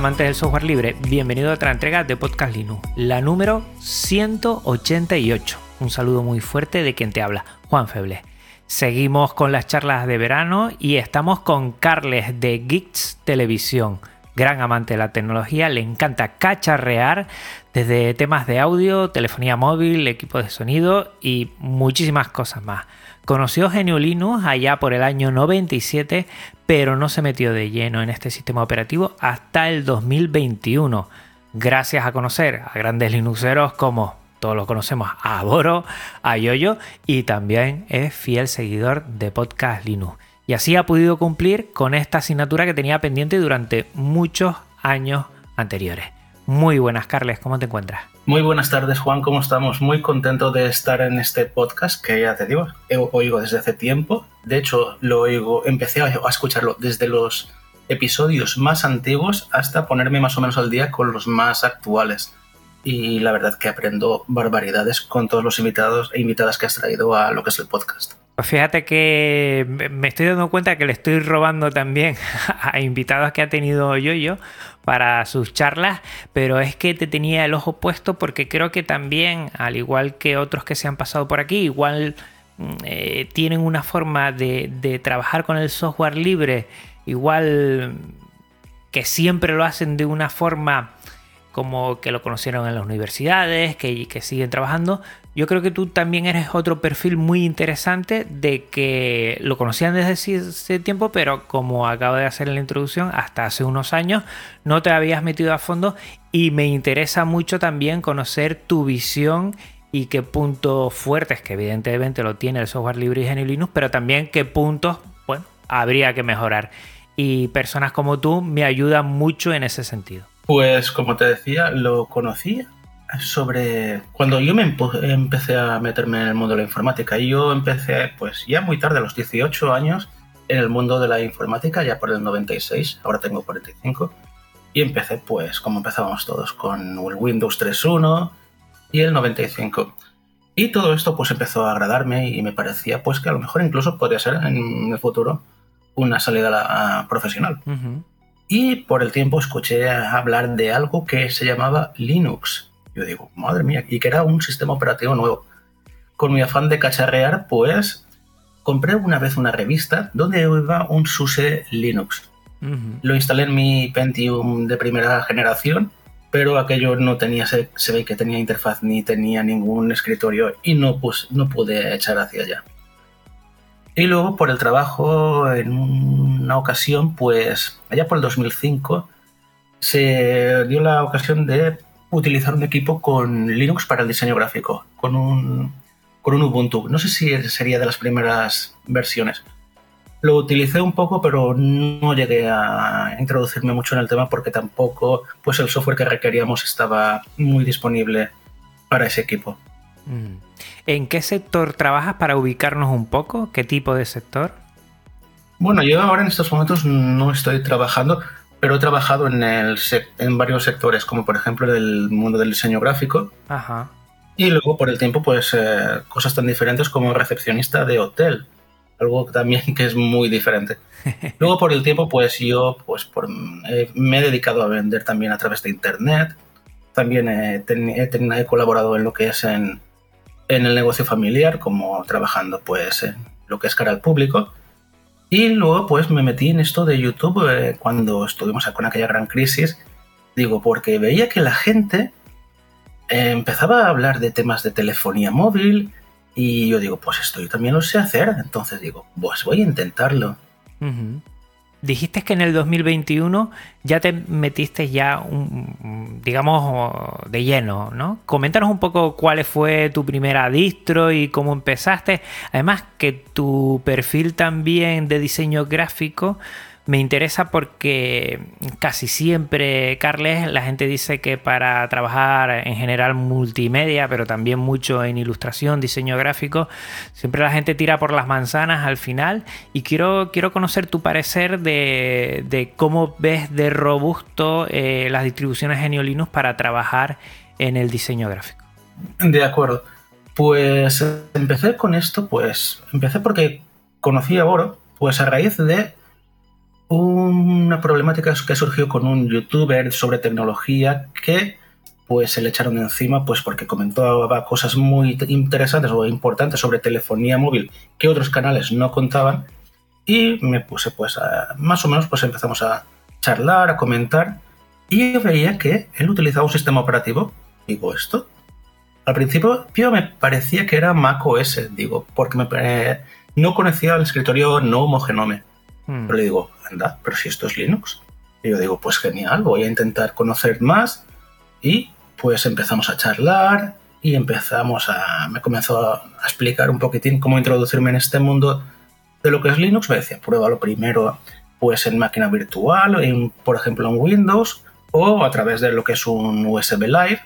Amantes del software libre, bienvenido a otra entrega de Podcast Linux, la número 188. Un saludo muy fuerte de quien te habla, Juan Feble. Seguimos con las charlas de verano y estamos con Carles de Geeks Televisión. Gran amante de la tecnología, le encanta cacharrear desde temas de audio, telefonía móvil, equipo de sonido y muchísimas cosas más. Conoció GNU Linux allá por el año 97, pero no se metió de lleno en este sistema operativo hasta el 2021, gracias a conocer a grandes linuxeros como todos lo conocemos a Boro, a Yoyo y también es fiel seguidor de Podcast Linux. Y así ha podido cumplir con esta asignatura que tenía pendiente durante muchos años anteriores. Muy buenas, Carles, ¿cómo te encuentras? Muy buenas tardes, Juan, ¿cómo estamos? Muy contento de estar en este podcast que ya te digo, oigo desde hace tiempo. De hecho, lo oigo, empecé a escucharlo desde los episodios más antiguos hasta ponerme más o menos al día con los más actuales. Y la verdad que aprendo barbaridades con todos los invitados e invitadas que has traído a lo que es el podcast. Pues fíjate que me estoy dando cuenta que le estoy robando también a invitados que ha tenido yo para sus charlas, pero es que te tenía el ojo puesto porque creo que también, al igual que otros que se han pasado por aquí, igual mm, eh, tienen una forma de, de trabajar con el software libre, igual que siempre lo hacen de una forma como que lo conocieron en las universidades, que, que, siguen trabajando. Yo creo que tú también eres otro perfil muy interesante de que lo conocían desde ese tiempo, pero como acabo de hacer en la introducción, hasta hace unos años no te habías metido a fondo y me interesa mucho también conocer tu visión y qué puntos fuertes, que evidentemente lo tiene el software libre y GNU Linux, pero también qué puntos, bueno, habría que mejorar. Y personas como tú me ayudan mucho en ese sentido. Pues como te decía, lo conocí sobre cuando yo me empecé a meterme en el mundo de la informática. Y yo empecé pues ya muy tarde, a los 18 años, en el mundo de la informática, ya por el 96, ahora tengo 45. Y empecé pues como empezábamos todos, con el Windows 3.1 y el 95. Y todo esto pues empezó a agradarme y me parecía pues que a lo mejor incluso podría ser en el futuro una salida profesional y por el tiempo escuché hablar de algo que se llamaba Linux. Yo digo, madre mía, y que era un sistema operativo nuevo. Con mi afán de cacharrear, pues compré una vez una revista donde iba un SUSE Linux. Lo instalé en mi Pentium de primera generación, pero aquello no tenía, se, ve que tenía interfaz ni tenía ningún escritorio y no, pues, no pude echar hacia allá. Y luego por el trabajo, en una ocasión, pues allá por el 2005, se dio la ocasión de utilizar un equipo con Linux para el diseño gráfico, con un, con un Ubuntu. No sé si sería de las primeras versiones. Lo utilicé un poco, pero no llegué a introducirme mucho en el tema porque tampoco pues el software que requeríamos estaba muy disponible para ese equipo. Mm. ¿En qué sector trabajas para ubicarnos un poco? ¿Qué tipo de sector? Bueno, yo ahora en estos momentos no estoy trabajando, pero he trabajado en, el en varios sectores, como por ejemplo el mundo del diseño gráfico. Ajá. Y luego por el tiempo, pues eh, cosas tan diferentes como recepcionista de hotel, algo también que es muy diferente. luego por el tiempo, pues yo pues por, eh, me he dedicado a vender también a través de internet. También he, he colaborado en lo que es en, en el negocio familiar, como trabajando pues en lo que es cara al público. Y luego pues me metí en esto de YouTube eh, cuando estuvimos con aquella gran crisis, digo, porque veía que la gente eh, empezaba a hablar de temas de telefonía móvil y yo digo, pues esto yo también lo sé hacer, entonces digo, pues voy a intentarlo. Dijiste que en el 2021 ya te metiste ya, digamos, de lleno, ¿no? Coméntanos un poco cuál fue tu primera distro y cómo empezaste. Además que tu perfil también de diseño gráfico Me interesa porque casi siempre, Carles, la gente dice que para trabajar en general multimedia, pero también mucho en ilustración, diseño gráfico, siempre la gente tira por las manzanas al final. Y quiero, quiero conocer tu parecer de, cómo ves de robusto eh, las distribuciones Genio Linux para trabajar en el diseño gráfico. De acuerdo. Pues empecé con esto, pues empecé porque conocí a Boro, pues a raíz de una problemática que surgió con un youtuber sobre tecnología que pues se le echaron encima pues porque comentaba cosas muy interesantes o importantes sobre telefonía móvil que otros canales no contaban. Y me puse pues más o menos pues empezamos a charlar, a comentar. Y yo veía que él utilizaba un sistema operativo. Digo esto al principio me parecía que era Mac OS digo porque me, no conocía el escritorio no homogenome Hmm. Pero le digo, anda, pero si esto es Linux. Y yo digo, pues genial, voy a intentar conocer más. Y pues empezamos a charlar y empezamos a. Me comenzó a explicar un poquitín cómo introducirme en este mundo de lo que es Linux. Me decía, pruébalo primero pues en máquina virtual, por ejemplo en Windows, o a través de lo que es un USB Live.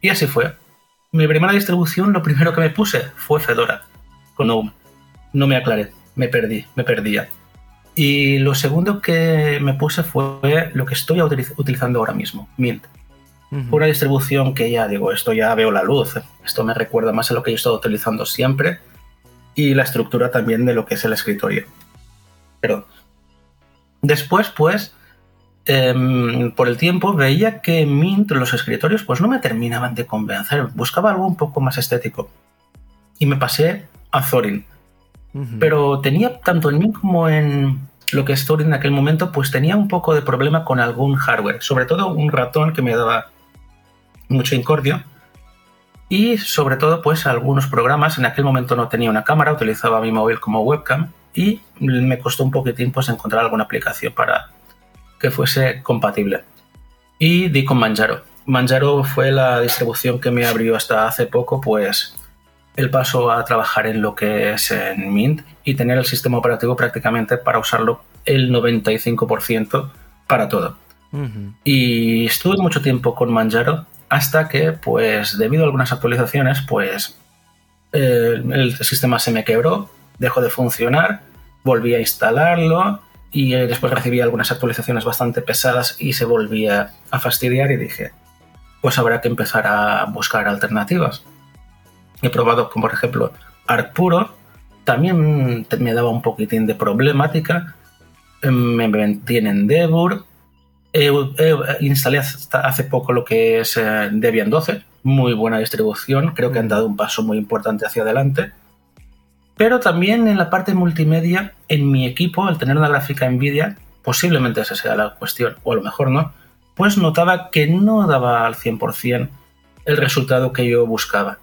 Y así fue. Mi primera distribución, lo primero que me puse fue Fedora, con GNOME. No me aclaré, me perdí, me perdía. Y lo segundo que me puse fue lo que estoy utilizando ahora mismo, Mint. Una distribución que ya digo, esto ya veo la luz. Esto me recuerda más a lo que yo he estado utilizando siempre y la estructura también de lo que es el escritorio. Pero después, pues, em, por el tiempo veía que Mint, los escritorios, pues no me terminaban de convencer. Buscaba algo un poco más estético. Y me pasé a Pero tenía tanto en mí como en lo que es en aquel momento, pues tenía un poco de problema con algún hardware, sobre todo un ratón que me daba mucho incordio y sobre todo pues algunos programas. En aquel momento no tenía una cámara, utilizaba mi móvil como webcam y me costó un poquitín pues encontrar alguna aplicación para que fuese compatible. Y di con Manjaro. Manjaro fue la distribución que me abrió hasta hace poco pues el paso a trabajar en lo que es en Mint y tener el sistema operativo prácticamente para usarlo el 95% para todo. Y estuve mucho tiempo con Manjaro hasta que, pues, debido a algunas actualizaciones, pues, el sistema se me quebró, dejó de funcionar, volví a instalarlo y después recibí algunas actualizaciones bastante pesadas y se volvía a fastidiar y dije, pues habrá que empezar a buscar alternativas. He probado, como por ejemplo, Arpuro, también me daba un poquitín de problemática. Em, me metí en Endeavor. instalé hace poco lo que es eh, Debian 12, muy buena distribución, creo que han dado un paso muy importante hacia adelante. Pero también en la parte multimedia, en mi equipo, al tener una gráfica Nvidia, posiblemente esa sea la cuestión, o a lo mejor no, pues notaba que no daba al 100% el resultado que yo buscaba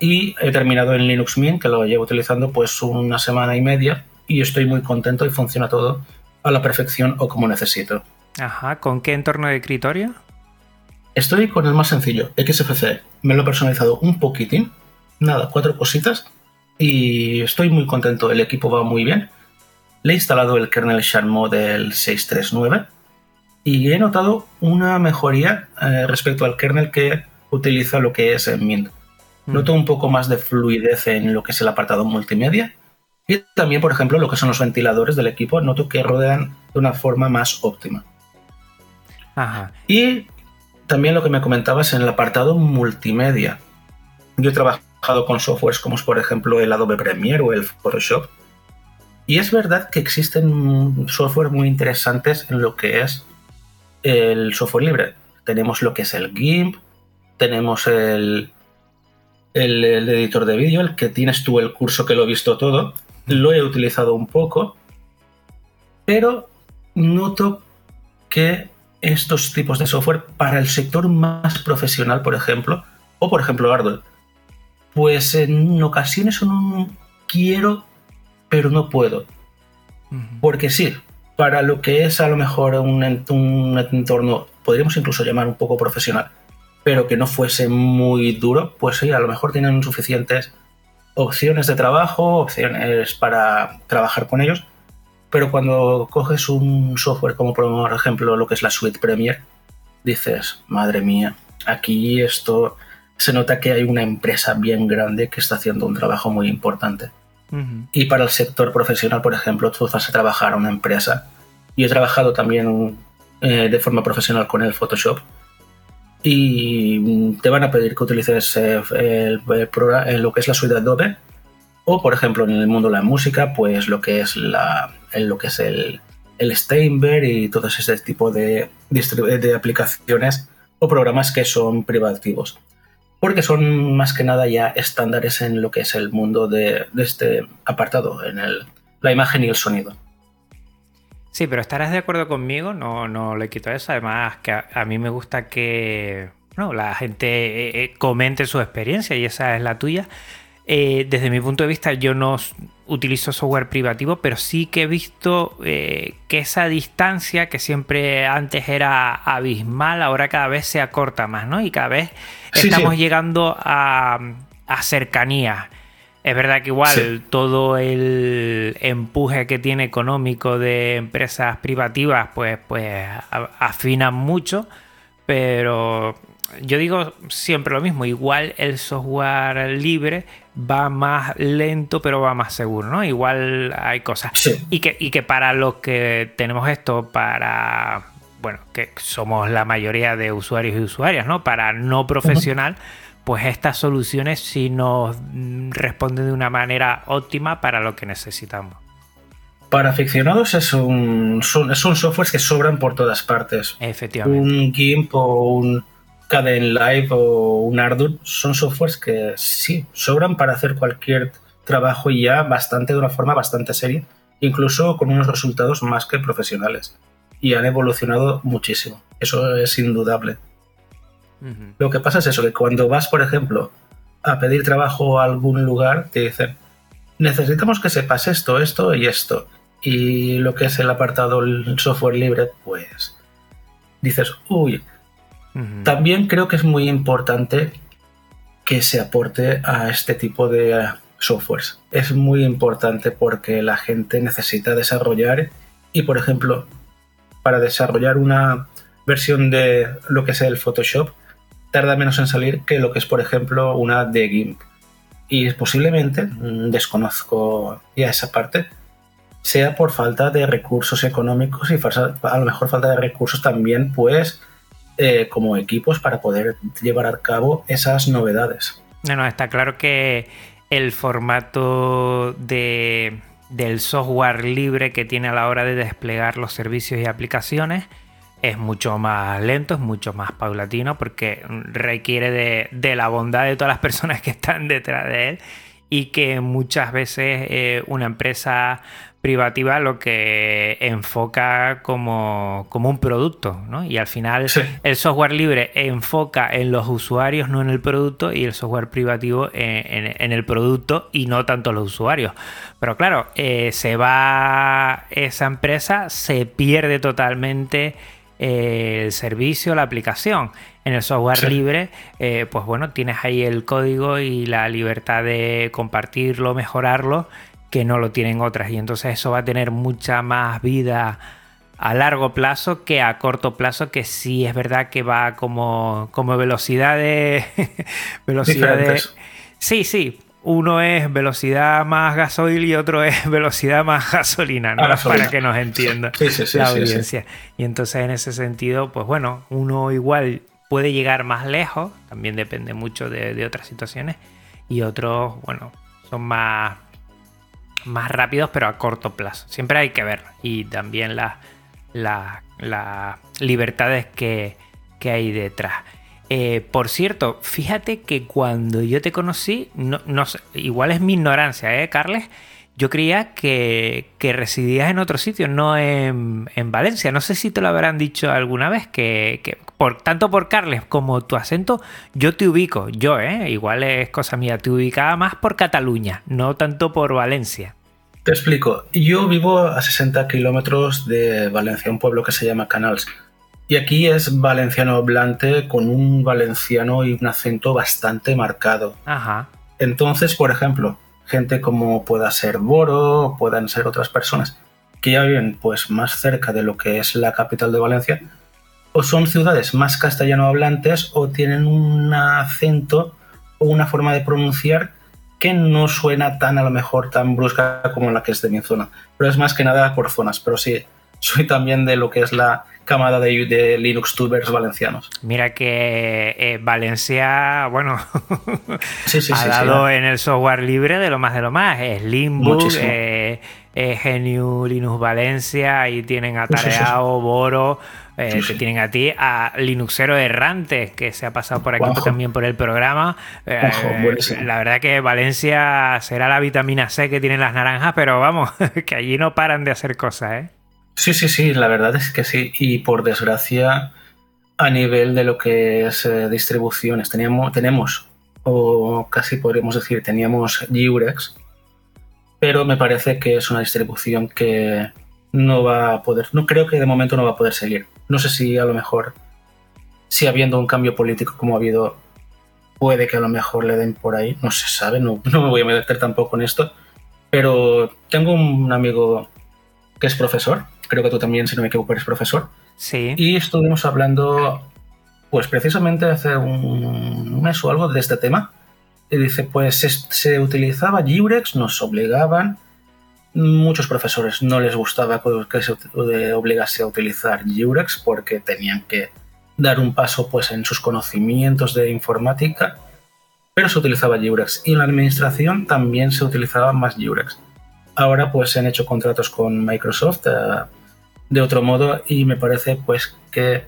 y he terminado en Linux Mint, que lo llevo utilizando pues una semana y media y estoy muy contento y funciona todo a la perfección o como necesito. Ajá, ¿con qué entorno de escritorio? Estoy con el más sencillo, XFCE. Me lo he personalizado un poquitín, nada, cuatro cositas y estoy muy contento, el equipo va muy bien. Le he instalado el kernel Sharmo del 639 y he notado una mejoría eh, respecto al kernel que utiliza lo que es Mint Noto un poco más de fluidez en lo que es el apartado multimedia. Y también, por ejemplo, lo que son los ventiladores del equipo, noto que rodean de una forma más óptima. Y también lo que me comentabas en el apartado multimedia. Yo he trabajado con softwares como por ejemplo el Adobe Premiere o el Photoshop. Y es verdad que existen softwares muy interesantes en lo que es el software libre. Tenemos lo que es el GIMP, tenemos el, el, editor de vídeo, el que tienes tú el curso que lo he visto todo, lo he utilizado un poco, pero noto que estos tipos de software para el sector más profesional, por ejemplo, o por ejemplo Ardour, pues en ocasiones son un quiero, pero no puedo. Porque sí, para lo que es a lo mejor un, un entorno, podríamos incluso llamar un poco profesional, pero que no fuese muy duro, pues sí, a lo mejor tienen suficientes opciones de trabajo, opciones para trabajar con ellos, Pero cuando coges un software como por ejemplo lo que es la suite Premiere, dices, madre mía, aquí esto se nota que hay una empresa bien grande que está haciendo un trabajo muy importante. Y para el sector profesional, por ejemplo, tú vas a trabajar a una empresa. Y he trabajado también eh, de forma profesional con el Photoshop. Y te van a pedir que utilices eh, el, lo que es la suite de Adobe. O, por ejemplo, en el mundo de la música, pues lo que es, la, lo que es el, el Steinberg y todo ese tipo de, de aplicaciones o programas que son privativos porque son más que nada ya estándares en lo que es el mundo de, este apartado, en el, la imagen y el sonido. Sí, pero estarás de acuerdo conmigo, no, no le quito eso. Además, que a, mí me gusta que la gente eh, eh, comente su experiencia y esa es la tuya. Eh, desde mi punto de vista, yo no utilizo software privativo, pero sí que he visto que esa distancia que siempre antes era abismal, ahora cada vez se acorta más, ¿no? Y cada vez estamos llegando a, cercanía. Es verdad que igual todo el empuje que tiene económico de empresas privativas, pues, pues afinan mucho, pero yo digo siempre lo mismo, igual el software libre va más lento, pero va más seguro, ¿no? Igual hay cosas. Y, que, y que para los que tenemos esto, para bueno, que somos la mayoría de usuarios y usuarias, ¿no? Para no profesional, pues estas soluciones sí nos responden de una manera óptima para lo que necesitamos. Para aficionados es un, son, softwares que sobran por todas partes. Efectivamente. Un GIMP o un Caden Live o un Ardour son softwares que sí, sobran para hacer cualquier trabajo y ya bastante de una forma bastante seria, incluso con unos resultados más que profesionales y han evolucionado muchísimo. Eso es indudable. Lo que pasa es eso, que cuando vas, por ejemplo, a pedir trabajo a algún lugar, te dicen, necesitamos que sepas esto, esto y esto. Y lo que es el apartado el software libre, pues dices, uy, también creo que es muy importante que se aporte a este tipo de eh, softwares. Es muy importante porque la gente necesita desarrollar y, por ejemplo, para desarrollar una versión de lo que es el Photoshop tarda menos en salir que lo que es, por ejemplo, una de GIMP. Y posiblemente, mm, desconozco ya esa parte, sea por falta de recursos económicos y a lo mejor falta de recursos también, pues, eh, como equipos para poder llevar a cabo esas novedades. No, no, está claro que el formato de del software libre que tiene a la hora de desplegar los servicios y aplicaciones es mucho más lento, es mucho más paulatino porque requiere de, la bondad de todas las personas que están detrás de él y que muchas veces eh, una empresa privativa lo que enfoca como, como un producto, ¿no? Y al final el software libre enfoca en los usuarios, no en el producto, y el software privativo en, el producto y no tanto los usuarios. Pero claro, eh, se va esa empresa, se pierde totalmente eh, el servicio, la aplicación. En el software libre, eh, pues bueno, tienes ahí el código y la libertad de compartirlo, mejorarlo que no lo tienen otras. Y entonces eso va a tener mucha más vida a largo plazo que a corto plazo, que sí es verdad que va como, como velocidad de. velocidad de. Sí, sí. Uno es velocidad más gasoil y otro es velocidad más gasolina, ¿no? Para que nos entienda la audiencia. Y entonces en ese sentido, pues bueno, uno igual puede llegar más lejos, también depende mucho de, de otras situaciones, y otros, bueno, son más más rápidos, pero a corto plazo. Siempre hay que ver. Y también las libertades que, hay detrás. Eh, por cierto, fíjate que cuando yo te conocí, no, no igual es mi ignorancia, ¿eh, Carles? Yo creía que, residías en otro sitio, no en, Valencia. No sé si te lo habrán dicho alguna vez, que, por, tanto por Carles como tu acento, yo te ubico, yo, ¿eh? igual es cosa mía, te ubicaba más por Cataluña, no tanto por Valencia. Te explico. Yo vivo a 60 kilómetros de Valencia, un pueblo que se llama Canals. Y aquí es valenciano hablante con un valenciano y un acento bastante marcado. Ajá. Entonces, por ejemplo, gente como pueda ser Boro, puedan ser otras personas, que ya viven pues más cerca de lo que es la capital de Valencia, o son ciudades más castellano hablantes o tienen un acento o una forma de pronunciar que no suena tan a lo mejor tan brusca como la que es de mi zona. Pero es más que nada por zonas. Pero sí, soy también de lo que es la camada de, de Linux tubers valencianos. Mira que eh, Valencia, bueno, ha dado en el software libre de lo más de lo más. Es Limbo, eh, GNU Linux Valencia, ahí tienen Atareado, Boro, eh, que tienen a ti, a Linuxero Errante, que se ha pasado por aquí también por el programa. Eh, la verdad que Valencia será la vitamina C que tienen las naranjas, pero vamos, que allí no paran de hacer cosas, ¿eh? Sí, sí, sí, la verdad es que sí. Y por desgracia, a nivel de lo que es eh, distribuciones, teníamos, tenemos, o casi podríamos decir, teníamos Jurex, pero me parece que es una distribución que no va a poder, no creo que de momento no va a poder seguir. No sé si a lo mejor, si habiendo un cambio político como ha habido, puede que a lo mejor le den por ahí, no se sabe, no, no me voy a meter tampoco en esto, pero tengo un amigo que es profesor, creo que tú también, si no me equivoco, eres profesor. Sí. Y estuvimos hablando, pues precisamente hace un mes o algo de este tema. Y dice, pues se, utilizaba Jurex, nos obligaban, muchos profesores no les gustaba que se obligase a utilizar Jurex porque tenían que dar un paso pues en sus conocimientos de informática, pero se utilizaba Jurex y en la administración también se utilizaba más Jurex. Ahora pues se han hecho contratos con Microsoft eh, de otro modo y me parece pues que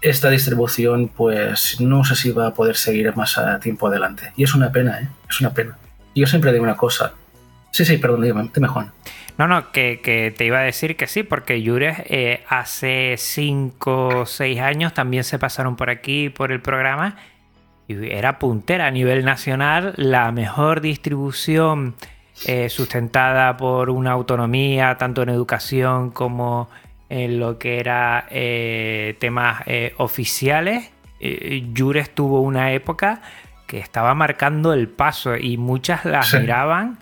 esta distribución pues no sé si va a poder seguir más a tiempo adelante. Y es una pena, ¿eh? Es una pena. Yo siempre digo una cosa. Sí, sí, perdón, dime, dime Juan. No, no, que, te iba a decir que sí, porque Yures eh, hace 5 o 6 años también se pasaron por aquí, por el programa, y era puntera a nivel nacional, la mejor distribución eh, sustentada por una autonomía, tanto en educación como en lo que era eh, temas eh, oficiales. Jures tuvo una época que estaba marcando el paso y muchas las miraban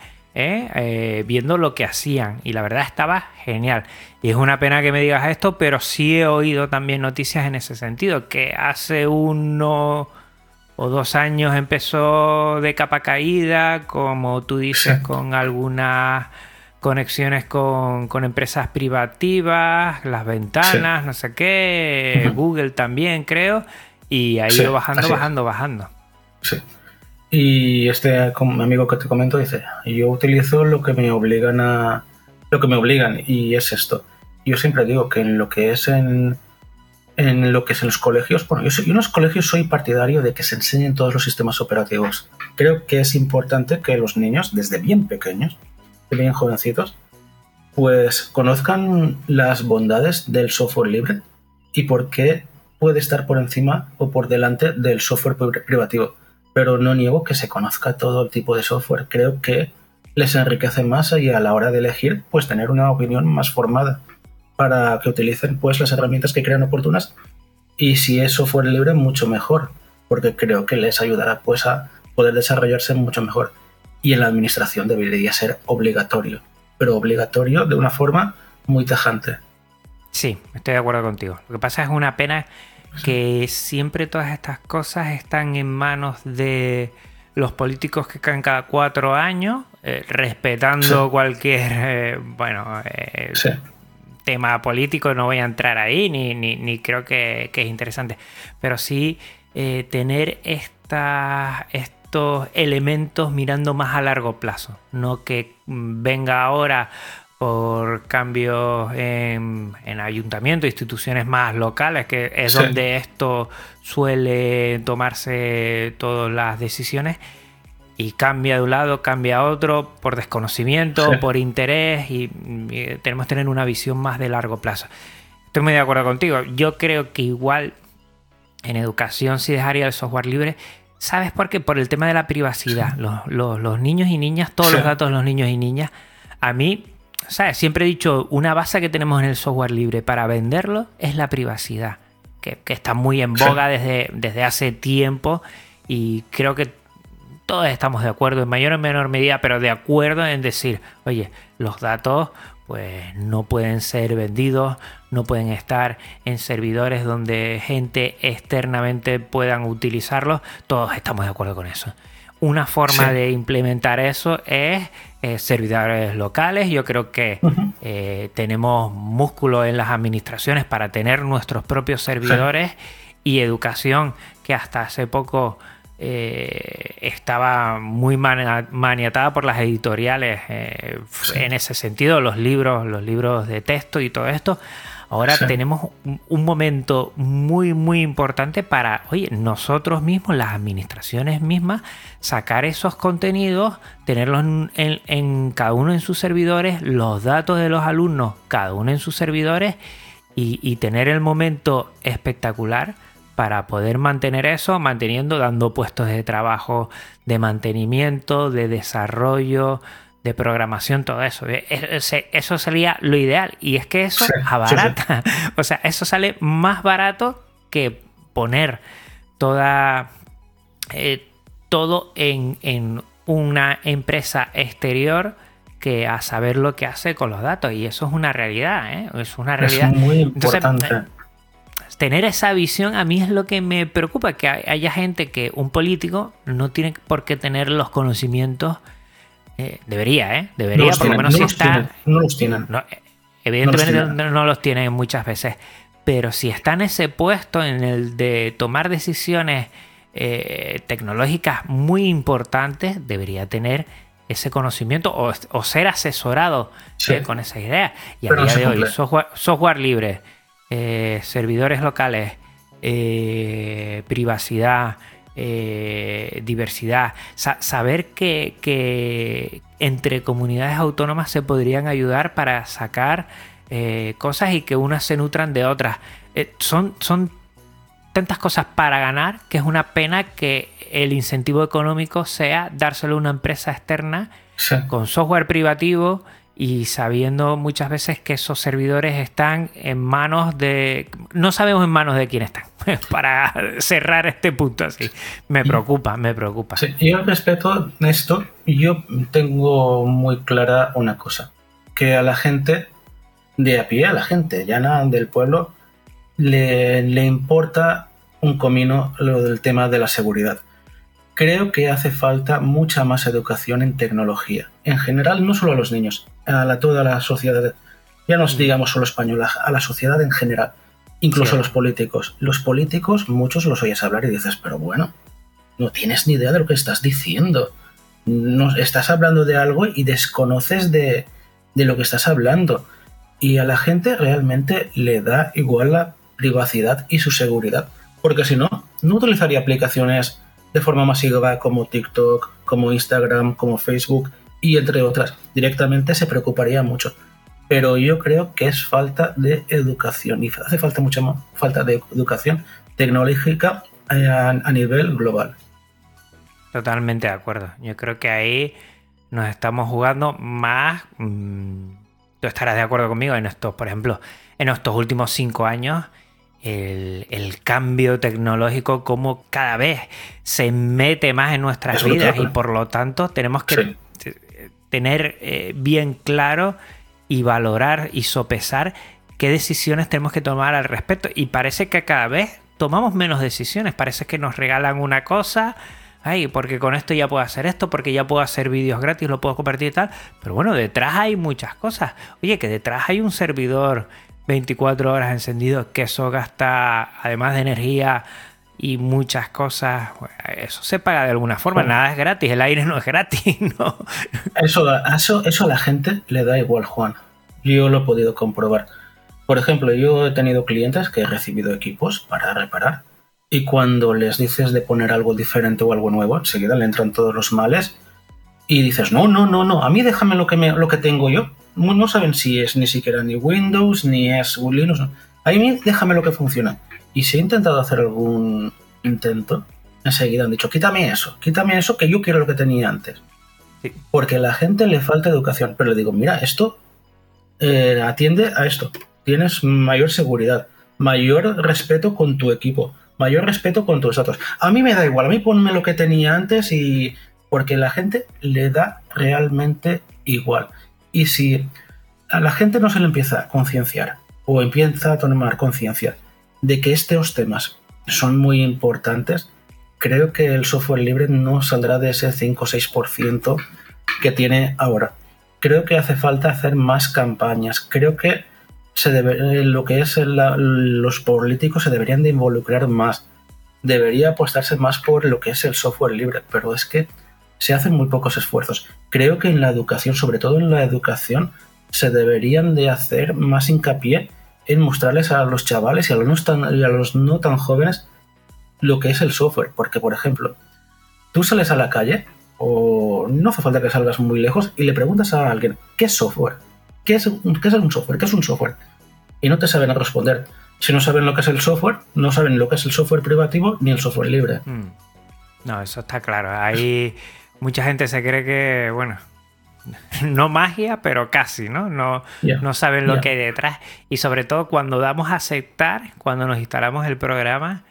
viendo lo que hacían y la verdad estaba genial. Y es una pena que me digas esto, pero sí he oído también noticias en ese sentido, que hace uno o dos años empezó de capa caída, como tú dices, con algunas conexiones con, empresas privativas, las ventanas, no sé qué, Google también creo, y ha ido bajando, bajando, bajando. Sí. Y este amigo que te comento dice, yo utilizo lo que me obligan a... lo que me obligan, y es esto. Yo siempre digo que en lo que es en en lo que es en los colegios, bueno, yo, soy, en los colegios soy partidario de que se enseñen todos los sistemas operativos. Creo que es importante que los niños, desde bien pequeños, bien jovencitos, pues conozcan las bondades del software libre y por qué puede estar por encima o por delante del software privativo. Pero no niego que se conozca todo el tipo de software. Creo que les enriquece más y a la hora de elegir, pues tener una opinión más formada para que utilicen pues las herramientas que crean oportunas y si eso fuera libre mucho mejor porque creo que les ayudará pues a poder desarrollarse mucho mejor y en la administración debería ser obligatorio pero obligatorio de una forma muy tajante. Sí estoy de acuerdo contigo. Lo que pasa es una pena que siempre todas estas cosas están en manos de los políticos que caen cada cuatro años eh, respetando cualquier eh, bueno eh, tema político, no voy a entrar ahí, ni, ni, creo que, es interesante. Pero sí tener estos elementos mirando más a largo plazo, no que venga ahora por cambios en, en ayuntamientos, instituciones más locales, que es donde esto suele tomarse todas las decisiones y cambia de un lado, cambia a otro por desconocimiento, por interés y, tenemos que tener una visión más de largo plazo. Estoy muy de acuerdo contigo. Yo creo que igual en educación sí dejaría el software libre. ¿Sabes por qué? Por el tema de la privacidad. Los, niños y niñas, todos los datos de los niños y niñas, a mí, ¿sabes? Siempre he dicho, una base que tenemos en el software libre para venderlo es la privacidad, que, está muy en boga desde, desde hace tiempo y creo que todos estamos de acuerdo en mayor o menor medida, pero de acuerdo en decir, oye, los datos pues no pueden ser vendidos, no pueden estar en servidores donde gente externamente puedan utilizarlos. Todos estamos de acuerdo con eso. Una forma de implementar eso es eh, servidores locales. Yo creo que eh, tenemos músculo en las administraciones para tener nuestros propios servidores y educación que hasta hace poco eh, estaba muy maniatada por las editoriales en ese sentido, los libros, los libros de texto y todo esto. Ahora tenemos un, momento muy, muy importante para, oye, nosotros mismos, las administraciones mismas, sacar esos contenidos, tenerlos en, cada uno en sus servidores, los datos de los alumnos, cada uno en sus servidores, y, tener el momento espectacular para poder mantener eso, manteniendo, dando puestos de trabajo, de mantenimiento, de desarrollo, de programación, todo eso. Eso sería lo ideal. Y es que eso abarata. O sea, eso sale más barato que poner toda eh, todo en, una empresa exterior que a saber lo que hace con los datos. Y eso es una realidad, ¿eh? Es una realidad. muy importante. Tener esa visión a mí es lo que me preocupa, que haya gente que un político no tiene por qué tener los conocimientos eh, debería, ¿eh? Debería, por lo menos si está. no los tienen. Eh, evidentemente no los, tienen. muchas veces. Pero si está en ese puesto, en el de tomar decisiones eh, tecnológicas muy importantes, debería tener ese conocimiento o, ser asesorado con esa idea. Y a día de hoy, software, libre, servidores locales, privacidad, eh, diversidad, saber que, entre comunidades autónomas se podrían ayudar para sacar eh, cosas y que unas se nutran de otras. Eh, son, son tantas cosas para ganar que es una pena que el incentivo económico sea dárselo a una empresa externa con software privativo y sabiendo muchas veces que esos servidores están en manos de... No sabemos en manos de quién están, para cerrar este punto así. Me preocupa, me preocupa. Sí, yo respecto a esto, yo tengo muy clara una cosa, que a la gente de a pie, a la gente llana del pueblo, le, le importa un comino lo del tema de la seguridad. Creo que hace falta mucha más educación en tecnología. En general, no solo a los niños, a la, toda la sociedad. Ya no digamos solo española, a la sociedad en general. Incluso a los políticos. Los políticos, muchos los oyes hablar y dices, pero bueno, no tienes ni idea de lo que estás diciendo. No, estás hablando de algo y desconoces de, de lo que estás hablando. Y a la gente realmente le da igual la privacidad y su seguridad. Porque si no, no utilizaría aplicaciones de forma masiva como TikTok, como Instagram, como Facebook y entre otras. Directamente se preocuparía mucho. Pero yo creo que es falta de educación y hace falta mucha más falta de educación tecnológica eh, a, nivel global. Totalmente de acuerdo. Yo creo que ahí nos estamos jugando más. Mm, tú estarás de acuerdo conmigo en estos, por ejemplo, en estos últimos cinco años el, cambio tecnológico, como cada vez se mete más en nuestras vidas y por lo tanto tenemos que tener eh, bien claro y valorar y sopesar qué decisiones tenemos que tomar al respecto. Y parece que cada vez tomamos menos decisiones, parece que nos regalan una cosa. Ay, porque con esto ya puedo hacer esto, porque ya puedo hacer vídeos gratis, lo puedo compartir y tal. Pero bueno, detrás hay muchas cosas. Oye, que detrás hay un servidor 24 horas encendido, que eso gasta, además de energía y muchas cosas, eso se paga de alguna forma, nada es gratis, el aire no es gratis, ¿no? Eso, eso, eso a la gente le da igual, Juan. Yo lo he podido comprobar. Por ejemplo, yo he tenido clientes que he recibido equipos para reparar y cuando les dices de poner algo diferente o algo nuevo, enseguida le entran todos los males y dices, no, no, no, no, a mí déjame lo que, me, lo que tengo yo no saben si es ni siquiera ni Windows ni es Linux. A mí déjame lo que funciona. Y si he intentado hacer algún intento, enseguida han dicho, quítame eso, quítame eso que yo quiero lo que tenía antes. Porque a la gente le falta educación. Pero le digo, mira, esto eh, atiende a esto. Tienes mayor seguridad, mayor respeto con tu equipo, mayor respeto con tus datos. A mí me da igual, a mí ponme lo que tenía antes y... Porque la gente le da realmente igual. Y si a la gente no se le empieza a concienciar o empieza a tomar conciencia de que estos temas son muy importantes, creo que el software libre no saldrá de ese 5 o 6% que tiene ahora. Creo que hace falta hacer más campañas. Creo que debe, lo que es los políticos se deberían de involucrar más. Debería apostarse más por lo que es el software libre, pero es que se hacen muy pocos esfuerzos. Creo que en la educación, sobre todo en la educación, se deberían de hacer más hincapié en mostrarles a los chavales y a los, y a los no tan jóvenes lo que es el software. Porque, por ejemplo, tú sales a la calle o no hace falta que salgas muy lejos y le preguntas a alguien, ¿qué es software? ¿Qué es, qué es un software? ¿Qué es un software? Y no te saben responder. Si no saben lo que es el software, no saben lo que es el software privativo ni el software libre. Hmm. No, eso está claro. Ahí mucha gente se cree que, bueno, no magia, pero casi, ¿no? No, no saben lo que hay detrás. Y sobre todo cuando damos a aceptar, cuando nos instalamos el programa,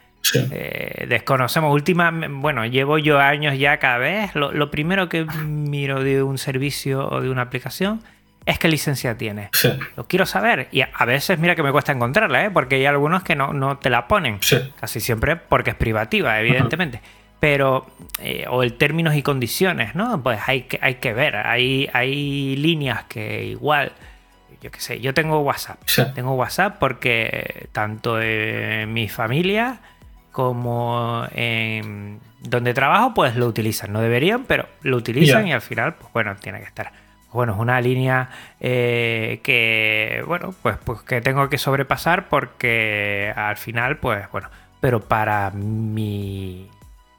eh, desconocemos. Última, bueno, llevo yo años ya cada vez. Lo, primero que miro de un servicio o de una aplicación es qué licencia tiene. Lo quiero saber. Y a veces, mira que me cuesta encontrarla, ¿eh? porque hay algunos que no, no te la ponen. Casi siempre porque es privativa, evidentemente. Pero, eh, o el términos y condiciones, ¿no? Pues hay que, hay que ver. Hay, hay líneas que igual yo qué sé, yo tengo WhatsApp. Tengo WhatsApp porque tanto en mi familia como en donde trabajo, pues lo utilizan. No deberían, pero lo utilizan y al final, pues bueno, tiene que estar. Bueno, es una línea eh, que, bueno, pues, pues que tengo que sobrepasar porque al final, pues bueno, pero para mi,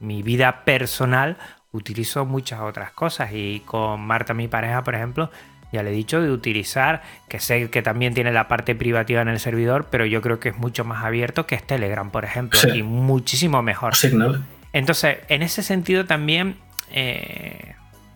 mi vida personal utilizo muchas otras cosas y con Marta, mi pareja, por ejemplo, ya le he dicho, de utilizar, que sé que también tiene la parte privativa en el servidor, pero yo creo que es mucho más abierto que es Telegram, por ejemplo, y muchísimo mejor. Signal. Entonces, en ese sentido también eh,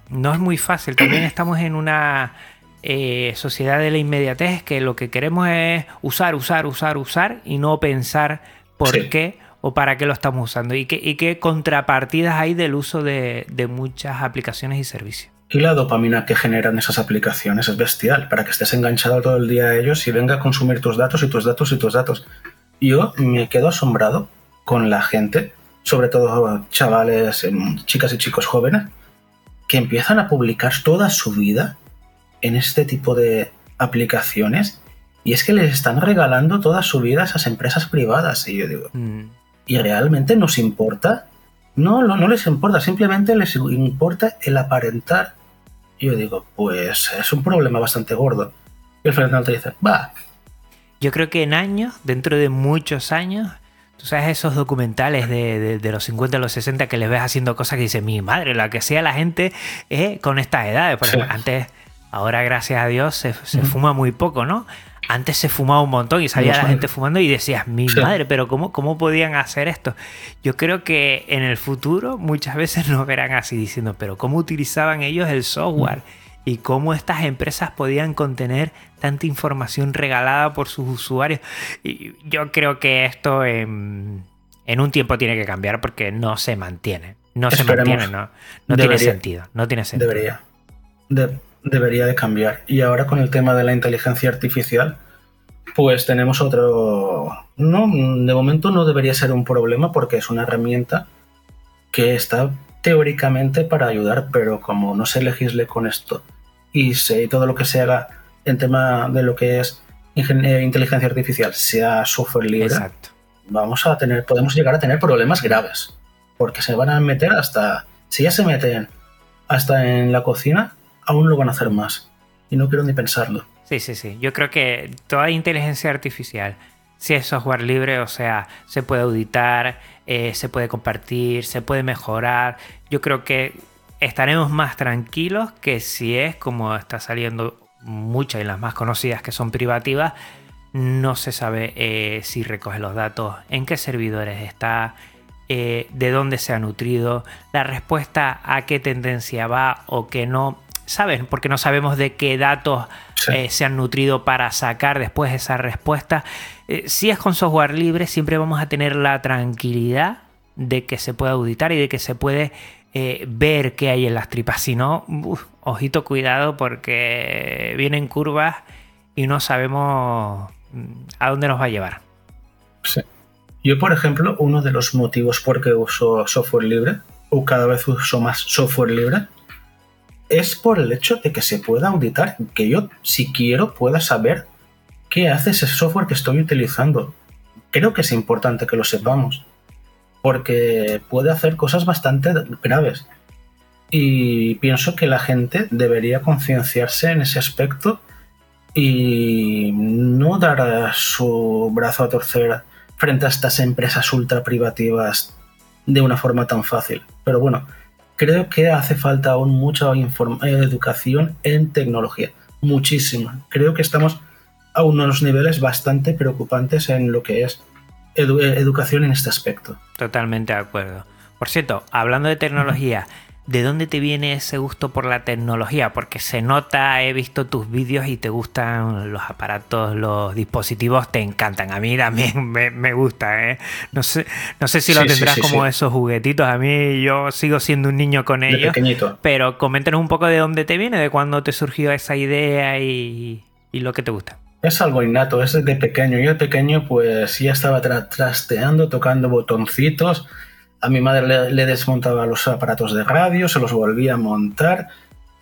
no es muy fácil. También estamos en una eh, sociedad de la inmediatez que lo que queremos es usar, usar, usar, usar y no pensar por qué o para qué lo estamos usando y qué, y qué contrapartidas hay del uso de muchas aplicaciones y servicios. Y la dopamina que generan esas aplicaciones es bestial, para que estés enganchado todo el día a ellos y venga a consumir tus datos y tus datos y tus datos. Yo me quedo asombrado con la gente, sobre todo chavales, em, chicas y chicos jóvenes, que empiezan a publicar toda su vida en este tipo de aplicaciones y es que les están regalando toda su vida a esas empresas privadas. Y yo digo, mm. ¿Y realmente nos importa? No, no, no les importa, simplemente les importa el aparentar yo digo, pues es un problema bastante gordo. Y el Fernando dice, va. Yo creo que en años, dentro de muchos años, tú sabes esos documentales de, los 50 a los 60 que les ves haciendo cosas que dice mi madre, la que sea la gente eh, con estas edades. Por ejemplo, antes, ahora gracias a Dios, se, fuma muy poco, ¿no? Antes se fumaba un montón y salía la gente fumando y decías, mi madre, pero ¿cómo, ¿cómo podían hacer esto? Yo creo que en el futuro muchas veces nos verán así diciendo, pero ¿cómo utilizaban ellos el software? Y cómo estas empresas podían contener tanta información regalada por sus usuarios. Y yo creo que esto en, un tiempo tiene que cambiar porque no se mantiene. No se mantiene, no, no tiene sentido. No tiene sentido. Debería debería de cambiar. Y ahora con el tema de la inteligencia artificial, pues tenemos otro... No, de momento no debería ser un problema porque es una herramienta que está teóricamente para ayudar, pero como no se legisle con esto y se, todo lo que se haga en tema de lo que es eh, inteligencia artificial sea software libre, vamos a tener, podemos llegar a tener problemas graves, porque se van a meter hasta, si ya se meten hasta en la cocina, aún lo van a hacer más. Y no quiero ni pensarlo. Sí, sí, sí. Yo creo que toda inteligencia artificial, si es software libre, o sea, se puede auditar, eh, se puede compartir, se puede mejorar. Yo creo que estaremos más tranquilos que si es como está saliendo muchas y las más conocidas que son privativas, no se sabe eh, si recoge los datos, en qué servidores está, eh, de dónde se ha nutrido, la respuesta a qué tendencia va o qué no ¿sabes? Porque no sabemos de qué datos eh, se han nutrido para sacar después esa respuesta. Eh, si es con software libre, siempre vamos a tener la tranquilidad de que se puede auditar y de que se puede eh, ver qué hay en las tripas. Si no, ojito, cuidado, porque vienen curvas y no sabemos mm, a dónde nos va a llevar. Sí. Yo, por ejemplo, uno de los motivos por que uso software libre, o cada vez uso más software libre, es por el hecho de que se pueda auditar, que yo, si quiero, pueda saber qué hace ese software que estoy utilizando. Creo que es importante que lo sepamos, porque puede hacer cosas bastante graves. Y pienso que la gente debería concienciarse en ese aspecto y no dar su brazo a torcer frente a estas empresas ultra privativas de una forma tan fácil. Pero bueno, creo que hace falta aún mucha educación en tecnología, muchísima. Creo que estamos a unos niveles bastante preocupantes en lo que es educación en este aspecto. Totalmente de acuerdo. Por cierto, hablando de tecnología, ¿de dónde te viene ese gusto por la tecnología? Porque se nota, he visto tus vídeos y te gustan los aparatos, los dispositivos, te encantan. A mí también me, gusta, ¿eh? No sé, no sé si lo tendrás como esos juguetitos. A mí yo sigo siendo un niño con ellos. Pero coméntanos un poco de dónde te viene, de cuándo te surgió esa idea y, lo que te gusta. Es algo innato, es de pequeño. Yo de pequeño pues ya estaba trasteando, tocando botoncitos a mi madre le, desmontaba los aparatos de radio, se los volvía a montar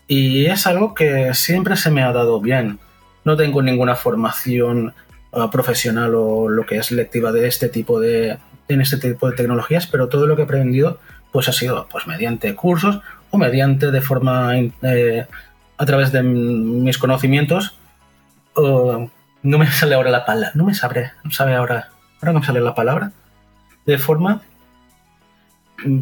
y es algo que siempre se me ha dado bien. No tengo ninguna formación uh, profesional o lo que es lectiva de este tipo de en este tipo de tecnologías, pero todo lo que he aprendido pues ha sido pues mediante cursos o mediante de forma eh, a través de mis conocimientos. no me sale ahora la palabra, no me sabré, no sabe ahora, ahora no me sale la palabra. De forma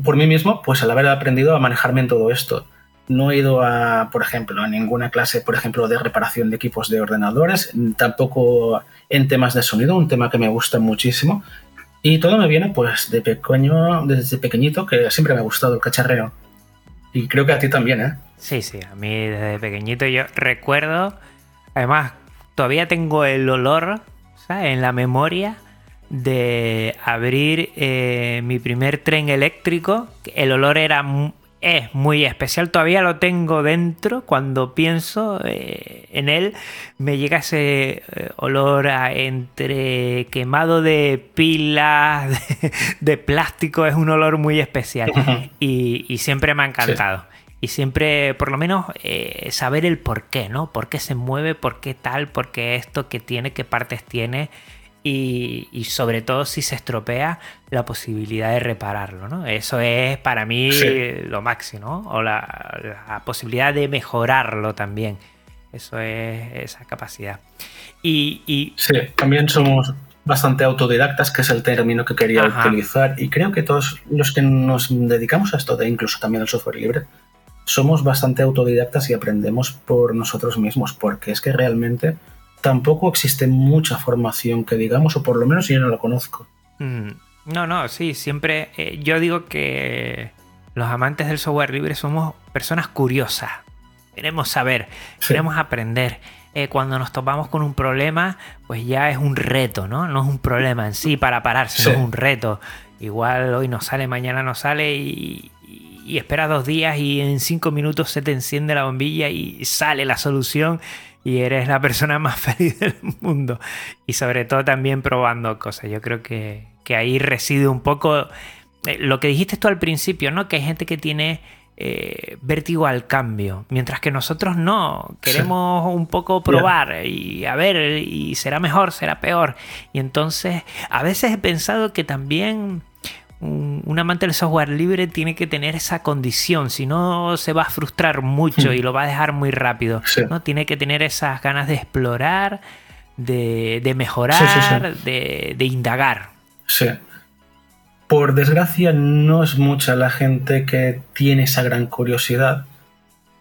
por mí mismo, pues al haber aprendido a manejarme en todo esto. No he ido a, por ejemplo, a ninguna clase, por ejemplo, de reparación de equipos de ordenadores, tampoco en temas de sonido, un tema que me gusta muchísimo. Y todo me viene, pues, de pequeño, desde pequeñito, que siempre me ha gustado el cacharreo. Y creo que a ti también, ¿eh? Sí, sí, a mí desde pequeñito yo recuerdo, además, todavía tengo el olor, ¿sabes? En la memoria de abrir eh, mi primer tren eléctrico. El olor era es muy especial, todavía lo tengo dentro. Cuando pienso eh, en él, me llega ese eh, olor a entre quemado de pilas, de, plástico, es un olor muy especial y, siempre me ha encantado. Y siempre, por lo menos, saber el por qué, ¿no? ¿Por qué se mueve? ¿Por qué tal? ¿Por qué esto? ¿Qué tiene? ¿Qué partes tiene? Y, sobre todo si se estropea la posibilidad de repararlo, ¿no? Eso es para mí lo máximo, o la, posibilidad de mejorarlo también. Eso es esa capacidad. Y, Sí, también somos bastante autodidactas, que es el término que quería utilizar, y creo que todos los que nos dedicamos a esto, de incluso también el software libre, somos bastante autodidactas y aprendemos por nosotros mismos, porque es que realmente tampoco existe mucha formación que digamos, o por lo menos yo no la conozco. Mm, no, no, sí, siempre eh, yo digo que los amantes del software libre somos personas curiosas. Queremos saber, queremos aprender. Eh, cuando nos topamos con un problema, pues ya es un reto, ¿no? No es un problema en sí para pararse, no es un reto. Igual hoy no sale, mañana no sale y, y esperas dos días y en cinco minutos se te enciende la bombilla y sale la solución y eres la persona más feliz del mundo. Y sobre todo también probando cosas. Yo creo que, ahí reside un poco eh, lo que dijiste tú al principio, ¿no? Que hay gente que tiene eh, vértigo al cambio, mientras que nosotros no, queremos un poco probar y a ver, y será mejor, será peor. Y entonces, a veces he pensado que también un, amante del software libre tiene que tener esa condición, si no se va a frustrar mucho y lo va a dejar muy rápido. ¿no? Tiene que tener esas ganas de explorar, de, mejorar, de, indagar. Sí. Por desgracia, no es mucha la gente que tiene esa gran curiosidad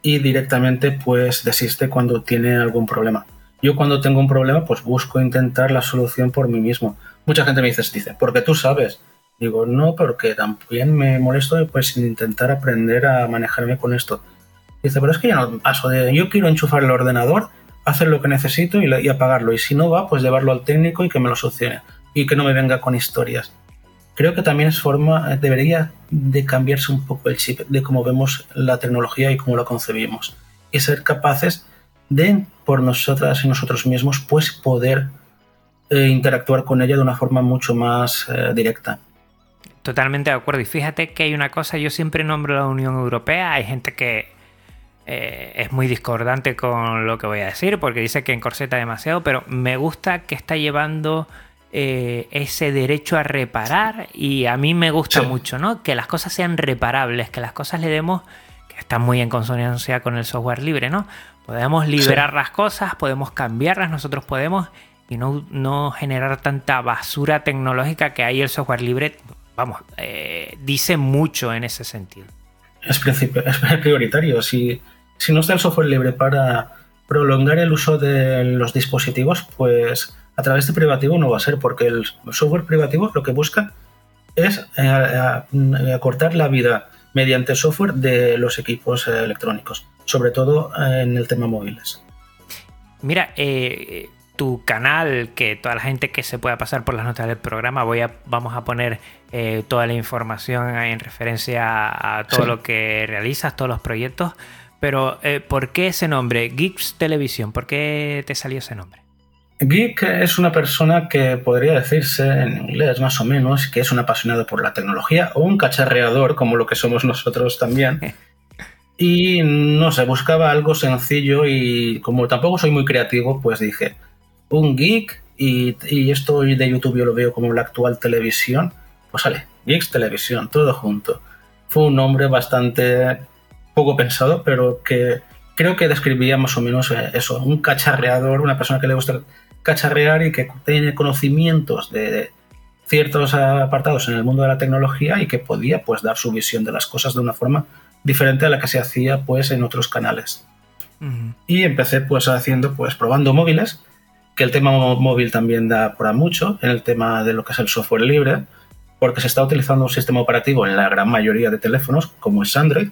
y directamente pues desiste cuando tiene algún problema. Yo cuando tengo un problema pues busco intentar la solución por mí mismo. Mucha gente me dice, dice, porque tú sabes, Digo, no, porque también me molesto pues intentar aprender a manejarme con esto. Dice, pero es que ya no paso de yo quiero enchufar el ordenador, hacer lo que necesito y, apagarlo. Y si no va, pues llevarlo al técnico y que me lo solucione. Y que no me venga con historias. Creo que también es forma, debería de cambiarse un poco el chip de cómo vemos la tecnología y cómo la concebimos. Y ser capaces de por nosotras y nosotros mismos pues poder eh, interactuar con ella de una forma mucho más eh, directa. Totalmente de acuerdo. Y fíjate que hay una cosa, yo siempre nombro la Unión Europea, hay gente que eh, es muy discordante con lo que voy a decir, porque dice que encorseta demasiado, pero me gusta que está llevando ese derecho a reparar y a mí me gusta mucho, ¿no? Que las cosas sean reparables, que las cosas le demos, que está muy en consonancia con el software libre, ¿no? Podemos liberar las cosas, podemos cambiarlas, nosotros podemos y no, generar tanta basura tecnológica que ahí el software libre, vamos, eh, dice mucho en ese sentido. Es, es prioritario. Si, si no está el software libre para prolongar el uso de los dispositivos, pues a través de privativo no va a ser, porque el software privativo lo que busca es eh, acortar la vida mediante software de los equipos electrónicos, sobre todo en el tema móviles. Mira, eh, tu canal, que toda la gente que se pueda pasar por las notas del programa, voy a, vamos a poner eh, toda la información en referencia a todo lo que realizas, todos los proyectos. Pero, eh, ¿por qué ese nombre? Geeks Televisión, ¿por qué te salió ese nombre? Geek es una persona que podría decirse en inglés más o menos que es un apasionado por la tecnología o un cacharreador como lo que somos nosotros también. y no sé, buscaba algo sencillo y como tampoco soy muy creativo, pues dije, un geek y, esto de YouTube yo lo veo como la actual televisión, pues sale, Geeks Televisión, todo junto. Fue un nombre bastante poco pensado, pero que creo que describía más o menos eh, eso, un cacharreador, una persona que le gusta cacharrear y que tiene conocimientos de ciertos apartados en el mundo de la tecnología y que podía pues dar su visión de las cosas de una forma diferente a la que se hacía pues en otros canales. Y empecé pues haciendo pues probando móviles que el tema móvil también da por a mucho en el tema de lo que es el software libre, porque se está utilizando un sistema operativo en la gran mayoría de teléfonos, como es Android,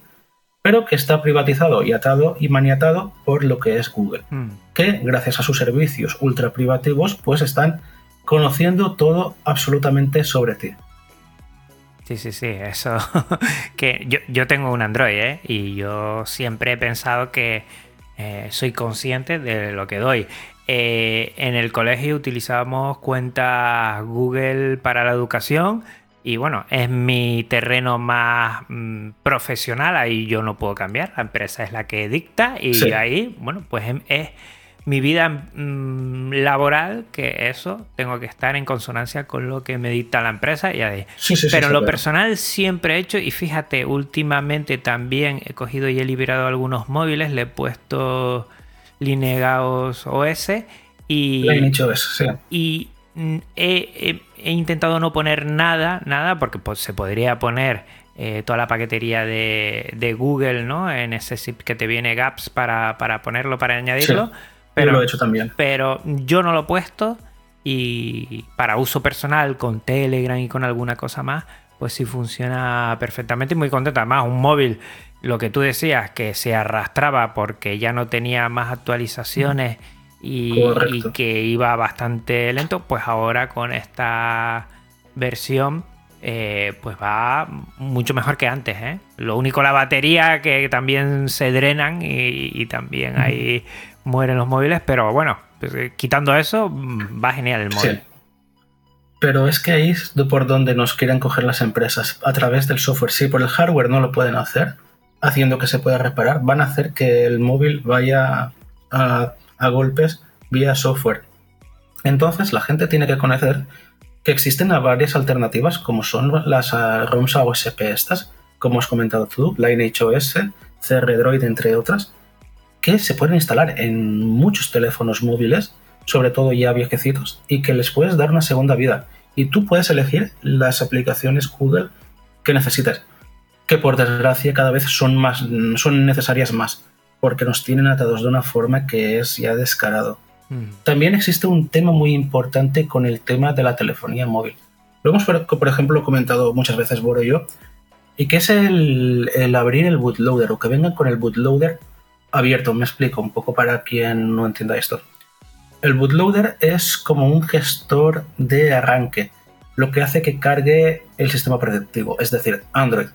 pero que está privatizado y atado y maniatado por lo que es Google, hmm. que gracias a sus servicios ultra privativos, pues están conociendo todo absolutamente sobre ti. Sí, sí, sí, eso. que yo, yo, tengo un Android, ¿eh? Y yo siempre he pensado que eh, soy consciente de lo que doy. Eh, en el colegio utilizábamos cuentas Google para la educación y bueno, es mi terreno más mm, profesional, ahí yo no puedo cambiar, la empresa es la que dicta y ahí, bueno, pues em, es, mi vida mm, laboral que eso, tengo que estar en consonancia con lo que me dicta la empresa y ahí. Pero en lo personal siempre he hecho y fíjate, últimamente también he cogido y he liberado algunos móviles, le he puesto Lineaos OS y, y mm, he, intentado no poner nada, nada, porque pues, se podría poner eh, toda la paquetería de, Google, ¿no? En ese zip que te viene Gaps para, ponerlo, para añadirlo. pero, lo he hecho también. Pero yo no lo he puesto y para uso personal con Telegram y con alguna cosa más, pues sí funciona perfectamente y muy contento. Además, un móvil lo que tú decías, que se arrastraba porque ya no tenía más actualizaciones y, que iba bastante lento, pues ahora con esta versión eh, pues va mucho mejor que antes. ¿eh? Lo único la batería que también se drenan y, también ahí mueren los móviles, pero bueno, pues, eh, quitando eso va genial el móvil. Pero es que ahí es por donde nos quieren coger las empresas, a través del software. Sí, por el hardware no lo pueden hacer, haciendo que se pueda reparar, van a hacer que el móvil vaya a, golpes vía software. Entonces la gente tiene que conocer que existen varias alternativas como son las ROMs OSP estas, como has comentado tú, Lineage OS, CR Droid, entre otras, que se pueden instalar en muchos teléfonos móviles, sobre todo ya viejecitos, y que les puedes dar una segunda vida. Y tú puedes elegir las aplicaciones Google que necesites que por desgracia cada vez son, más, son necesarias más, porque nos tienen atados de una forma que es ya descarado. Mm. También existe un tema muy importante con el tema de la telefonía móvil. Lo hemos, por ejemplo, comentado muchas veces Boro y yo, y que es el, el abrir el bootloader o que vengan con el bootloader abierto. Me explico un poco para quien no entienda esto. El bootloader es como un gestor de arranque, lo que hace que cargue el sistema operativo, es decir, Android.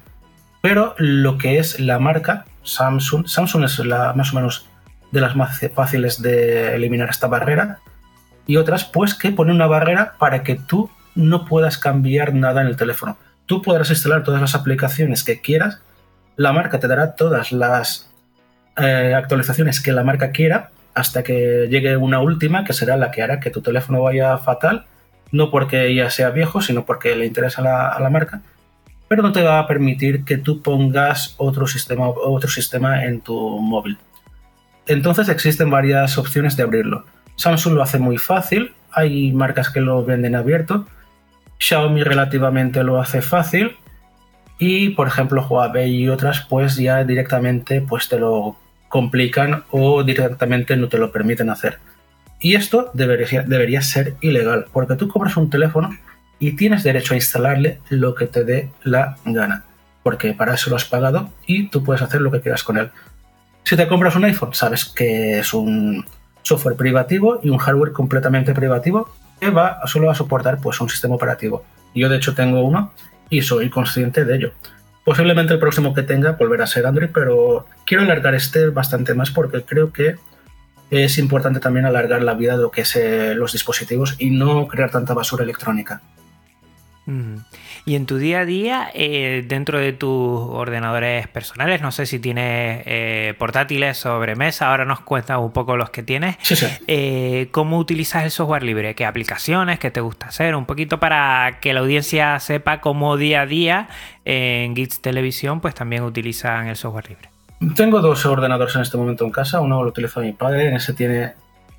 Pero lo que es la marca Samsung, Samsung es la, más o menos de las más fáciles de eliminar esta barrera. Y otras, pues que pone una barrera para que tú no puedas cambiar nada en el teléfono. Tú podrás instalar todas las aplicaciones que quieras. La marca te dará todas las eh, actualizaciones que la marca quiera hasta que llegue una última que será la que hará que tu teléfono vaya fatal. No porque ya sea viejo, sino porque le interesa a la marca pero no te va a permitir que tú pongas otro sistema, otro sistema en tu móvil. Entonces existen varias opciones de abrirlo. Samsung lo hace muy fácil, hay marcas que lo venden abierto. Xiaomi relativamente lo hace fácil y por ejemplo Huawei y otras pues ya directamente pues te lo complican o directamente no te lo permiten hacer. Y esto debería, debería ser ilegal porque tú compras un teléfono y tienes derecho a instalarle lo que te dé la gana, porque para eso lo has pagado y tú puedes hacer lo que quieras con él. Si te compras un iPhone, sabes que es un software privativo y un hardware completamente privativo que va solo a soportar pues, un sistema operativo. Yo de hecho tengo uno y soy consciente de ello. Posiblemente el próximo que tenga volverá a ser Android, pero quiero alargar este bastante más porque creo que es importante también alargar la vida de lo que es eh, los dispositivos y no crear tanta basura electrónica. Y en tu día a día, eh, dentro de tus ordenadores personales, no sé si tienes eh, portátiles, sobremesa, ahora nos cuentas un poco los que tienes. Sí, sí. Eh, ¿Cómo utilizas el software libre? ¿Qué aplicaciones? ¿Qué te gusta hacer? Un poquito para que la audiencia sepa cómo día a día en Gits Televisión pues también utilizan el software libre. Tengo dos ordenadores en este momento en casa. Uno lo utiliza mi padre, en ese tiene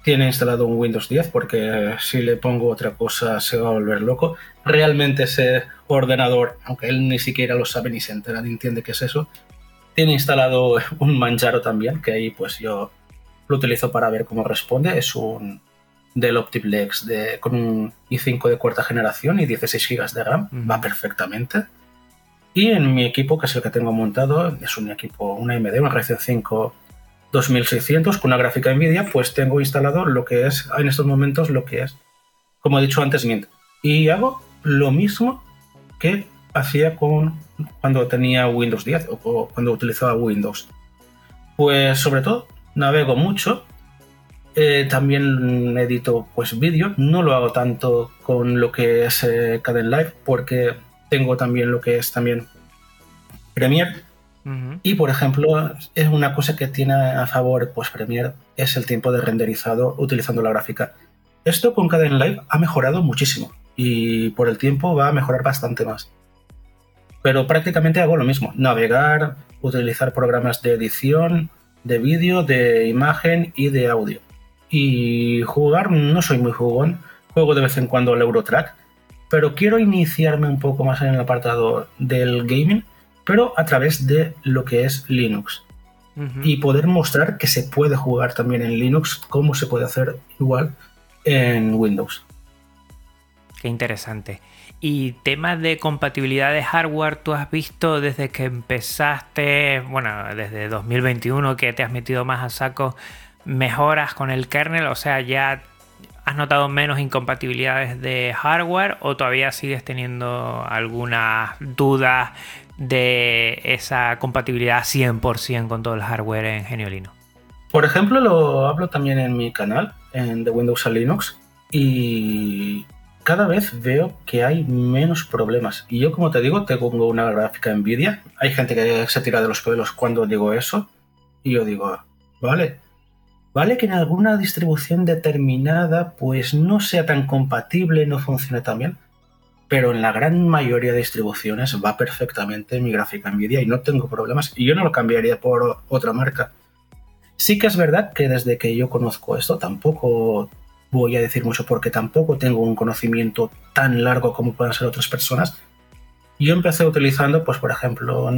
tiene instalado un Windows 10 porque si le pongo otra cosa se va a volver loco. Realmente ese ordenador, aunque él ni siquiera lo sabe ni se entera ni entiende qué es eso, tiene instalado un Manjaro también, que ahí pues yo lo utilizo para ver cómo responde. Es un Dell Optiplex de, con un i5 de cuarta generación y 16 GB de RAM, va perfectamente. Y en mi equipo, que es el que tengo montado, es un equipo, una AMD, una Ryzen 5 2600 con una gráfica Nvidia, pues tengo instalado lo que es en estos momentos lo que es, como he dicho antes, Mint. Y hago lo mismo que hacía con cuando tenía Windows 10 o cuando utilizaba Windows. Pues sobre todo navego mucho. Eh, también edito pues vídeo. No lo hago tanto con lo que es eh, Live porque tengo también lo que es también Premiere y por ejemplo, es una cosa que tiene a favor pues Premiere es el tiempo de renderizado utilizando la gráfica. Esto con Caden Live ha mejorado muchísimo y por el tiempo va a mejorar bastante más. Pero prácticamente hago lo mismo, navegar, utilizar programas de edición, de vídeo, de imagen y de audio. Y jugar no soy muy jugón, juego de vez en cuando el Eurotrack, pero quiero iniciarme un poco más en el apartado del gaming pero a través de lo que es Linux. Y poder mostrar que se puede jugar también en Linux como se puede hacer igual en Windows. Qué interesante. Y temas de compatibilidad de hardware, tú has visto desde que empezaste, bueno, desde 2021 que te has metido más a saco, mejoras con el kernel, o sea, ya has notado menos incompatibilidades de hardware o todavía sigues teniendo algunas dudas de esa compatibilidad 100% con todo el hardware en Geniolino? Por ejemplo, lo hablo también en mi canal, en de Windows a Linux, y cada vez veo que hay menos problemas. Y yo, como te digo, tengo una gráfica Nvidia. Hay gente que se tira de los pelos cuando digo eso. Y yo digo, vale, vale que en alguna distribución determinada pues no sea tan compatible, no funcione tan bien pero en la gran mayoría de distribuciones va perfectamente mi gráfica Nvidia y no tengo problemas y yo no lo cambiaría por otra marca. Sí que es verdad que desde que yo conozco esto tampoco voy a decir mucho porque tampoco tengo un conocimiento tan largo como puedan ser otras personas. Yo empecé utilizando, pues por ejemplo,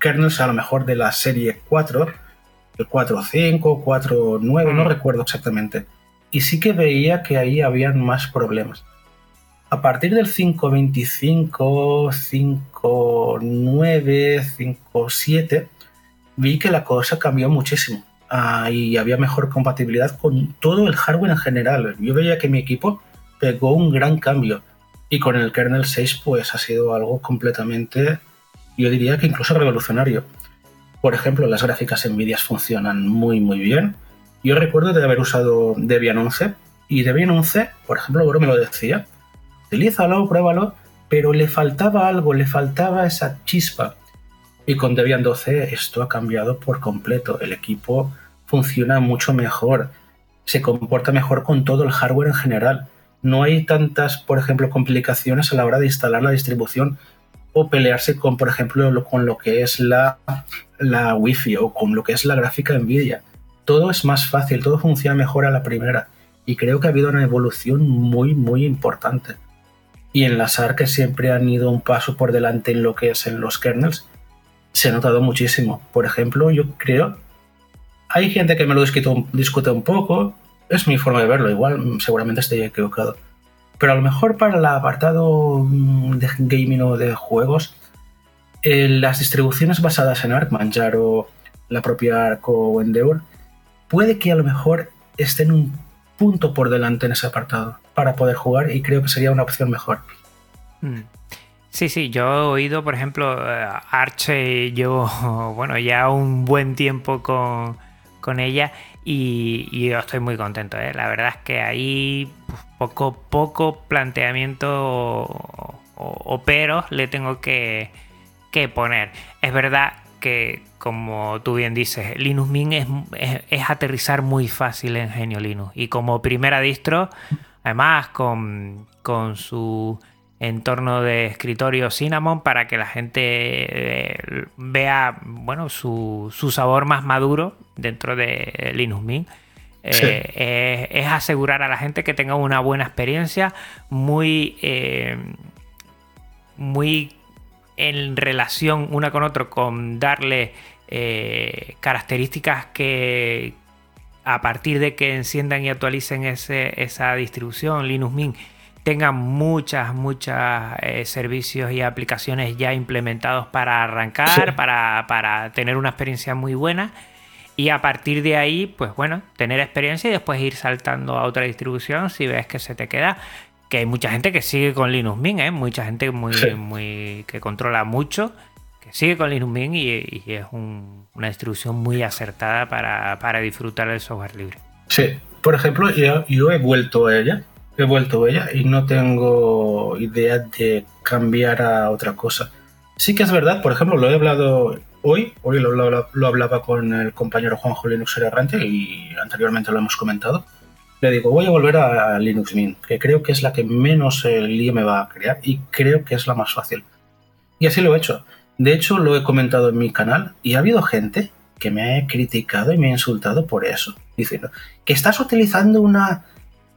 kernels a lo mejor de la serie 4, el 4.5, 4.9, no recuerdo exactamente. Y sí que veía que ahí habían más problemas a partir del 5.25, 5.9, 5.7, vi que la cosa cambió muchísimo ah, y había mejor compatibilidad con todo el hardware en general. Yo veía que mi equipo pegó un gran cambio y con el kernel 6 pues ha sido algo completamente, yo diría que incluso revolucionario. Por ejemplo, las gráficas Nvidia funcionan muy, muy bien. Yo recuerdo de haber usado Debian 11 y Debian 11, por ejemplo, me lo decía, utilízalo, pruébalo, pero le faltaba algo, le faltaba esa chispa. Y con Debian 12 esto ha cambiado por completo. El equipo funciona mucho mejor, se comporta mejor con todo el hardware en general. No hay tantas, por ejemplo, complicaciones a la hora de instalar la distribución o pelearse con, por ejemplo, con lo que es la, la Wi-Fi o con lo que es la gráfica Nvidia. Todo es más fácil, todo funciona mejor a la primera. Y creo que ha habido una evolución muy, muy importante. Y en las ARC que siempre han ido un paso por delante en lo que es en los kernels, se ha notado muchísimo. Por ejemplo, yo creo, hay gente que me lo discute, un poco, es mi forma de verlo, igual seguramente estoy equivocado pero a lo mejor para el apartado mm, de gaming o de juegos, eh, las distribuciones basadas en Arc, Manjaro, la propia Arc o Endeavor, puede que a lo mejor estén un punto por delante en ese apartado para poder jugar y creo que sería una opción mejor. Hmm. Sí, sí, yo he oído, por ejemplo, eh, Arche, llevo, bueno, ya un buen tiempo con, con ella y, yo estoy muy contento. ¿eh? La verdad es que ahí pues, poco, poco planteamiento o, pero le tengo que, poner. Es verdad que, como tú bien dices, Linux Mint es, aterrizar muy fácil en Genio Linux. Y como primera distro, además con, con su entorno de escritorio Cinnamon para que la gente eh, vea bueno su, sabor más maduro dentro de Linux Mint. Eh, es, asegurar a la gente que tenga una buena experiencia muy eh, muy en relación una con otro con darle características que a partir de que enciendan y actualicen esa distribución Linux Mint tengan muchas, muchas eh, servicios y aplicaciones ya implementados para arrancar, para, tener una experiencia muy buena. Y a partir de ahí, pues bueno, tener experiencia y después ir saltando a otra distribución si ves que se te queda. Que hay mucha gente que sigue con Linux Mint, ¿eh? mucha gente muy, muy que controla mucho, que sigue con Linux Mint y, es una distribución muy acertada para, para, disfrutar del software libre. Sí, por ejemplo, yo, yo he vuelto a ella he vuelto ella y no tengo idea de cambiar a otra cosa. Sí que es verdad, por ejemplo, lo he hablado hoy, hoy lo, hablaba con el compañero Juanjo Linux Errante y anteriormente lo hemos comentado. Le digo, voy a volver a Linux Mint, que creo que es la que menos el lío me va a crear y creo que es la más fácil. Y así lo he hecho. De hecho, lo he comentado en mi canal y ha habido gente que me ha criticado y me ha insultado por eso, diciendo que estás utilizando una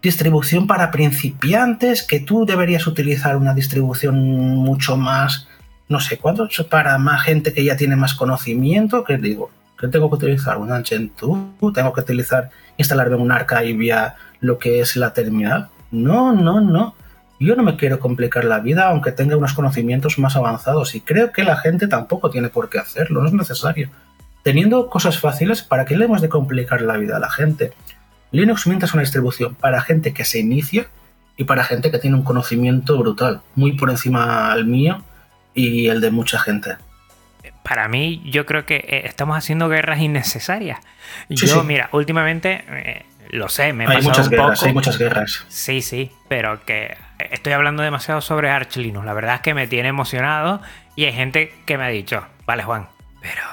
distribución para principiantes, que tú deberías utilizar una distribución mucho más, no sé cuánto, para más gente que ya tiene más conocimiento, que digo, que tengo que utilizar un Gentoo, tengo que utilizar, instalarme un archive vía lo que es la terminal. No, no, no. Yo no me quiero complicar la vida aunque tenga unos conocimientos más avanzados y creo que la gente tampoco tiene por qué hacerlo, no es necesario. Teniendo cosas fáciles, ¿para qué le hemos de complicar la vida a la gente? Linux Mint es una distribución para gente que se inicia y para gente que tiene un conocimiento brutal, muy por encima al mío y el de mucha gente. Para mí, yo creo que eh, estamos haciendo guerras innecesarias. yo, mira, últimamente, eh, lo sé, me hay muchas guerras, Hay muchas guerras. Sí, sí, pero que estoy hablando demasiado sobre Arch Linux. La verdad es que me tiene emocionado y hay gente que me ha dicho, vale, Juan, pero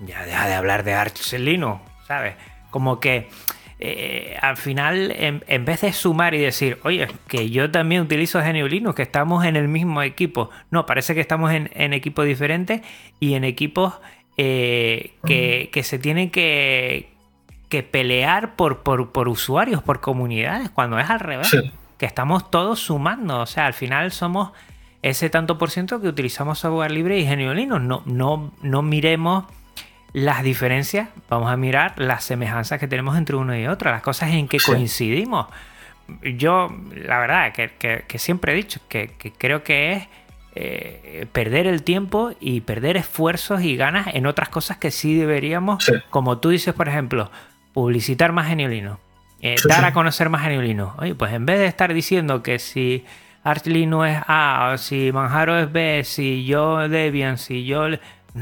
ya deja de hablar de Arch Linux, ¿sabes? Como que eh, al final, en, vez de sumar y decir, oye, que yo también utilizo GNU Linux, que estamos en el mismo equipo. No, parece que estamos en, equipos diferentes y en equipos eh, que, se tienen que, pelear por, por, usuarios, por comunidades, cuando es al revés. Que estamos todos sumando. O sea, al final somos ese tanto por ciento que utilizamos software libre y GNU Linux. No, no, no miremos las diferencias, vamos a mirar las semejanzas que tenemos entre uno y otro, las cosas en que coincidimos. Yo, la verdad, que, siempre he dicho que, creo que es eh, perder el tiempo y perder esfuerzos y ganas en otras cosas que sí deberíamos, como tú dices, por ejemplo, publicitar más geniolino, eh, dar a conocer más geniolino. Oye, pues en vez de estar diciendo que si Arch Linux es A, o si Manjaro es B, si yo Debian, si yo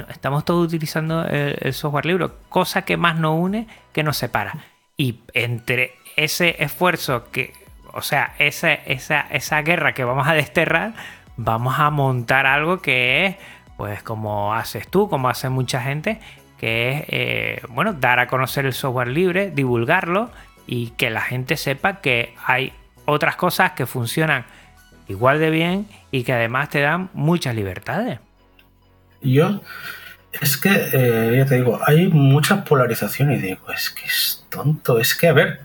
estamos todos utilizando el, software libre, cosa que más nos une que nos separa. Y entre ese esfuerzo que, o sea, esa, esa, esa guerra que vamos a desterrar, vamos a montar algo que es, pues como haces tú, como hace mucha gente, que es, eh, bueno, dar a conocer el software libre, divulgarlo y que la gente sepa que hay otras cosas que funcionan igual de bien y que además te dan muchas libertades. Yo, es que, eh, ya te digo, hay mucha polarización y digo, es que es tonto, es que, a ver,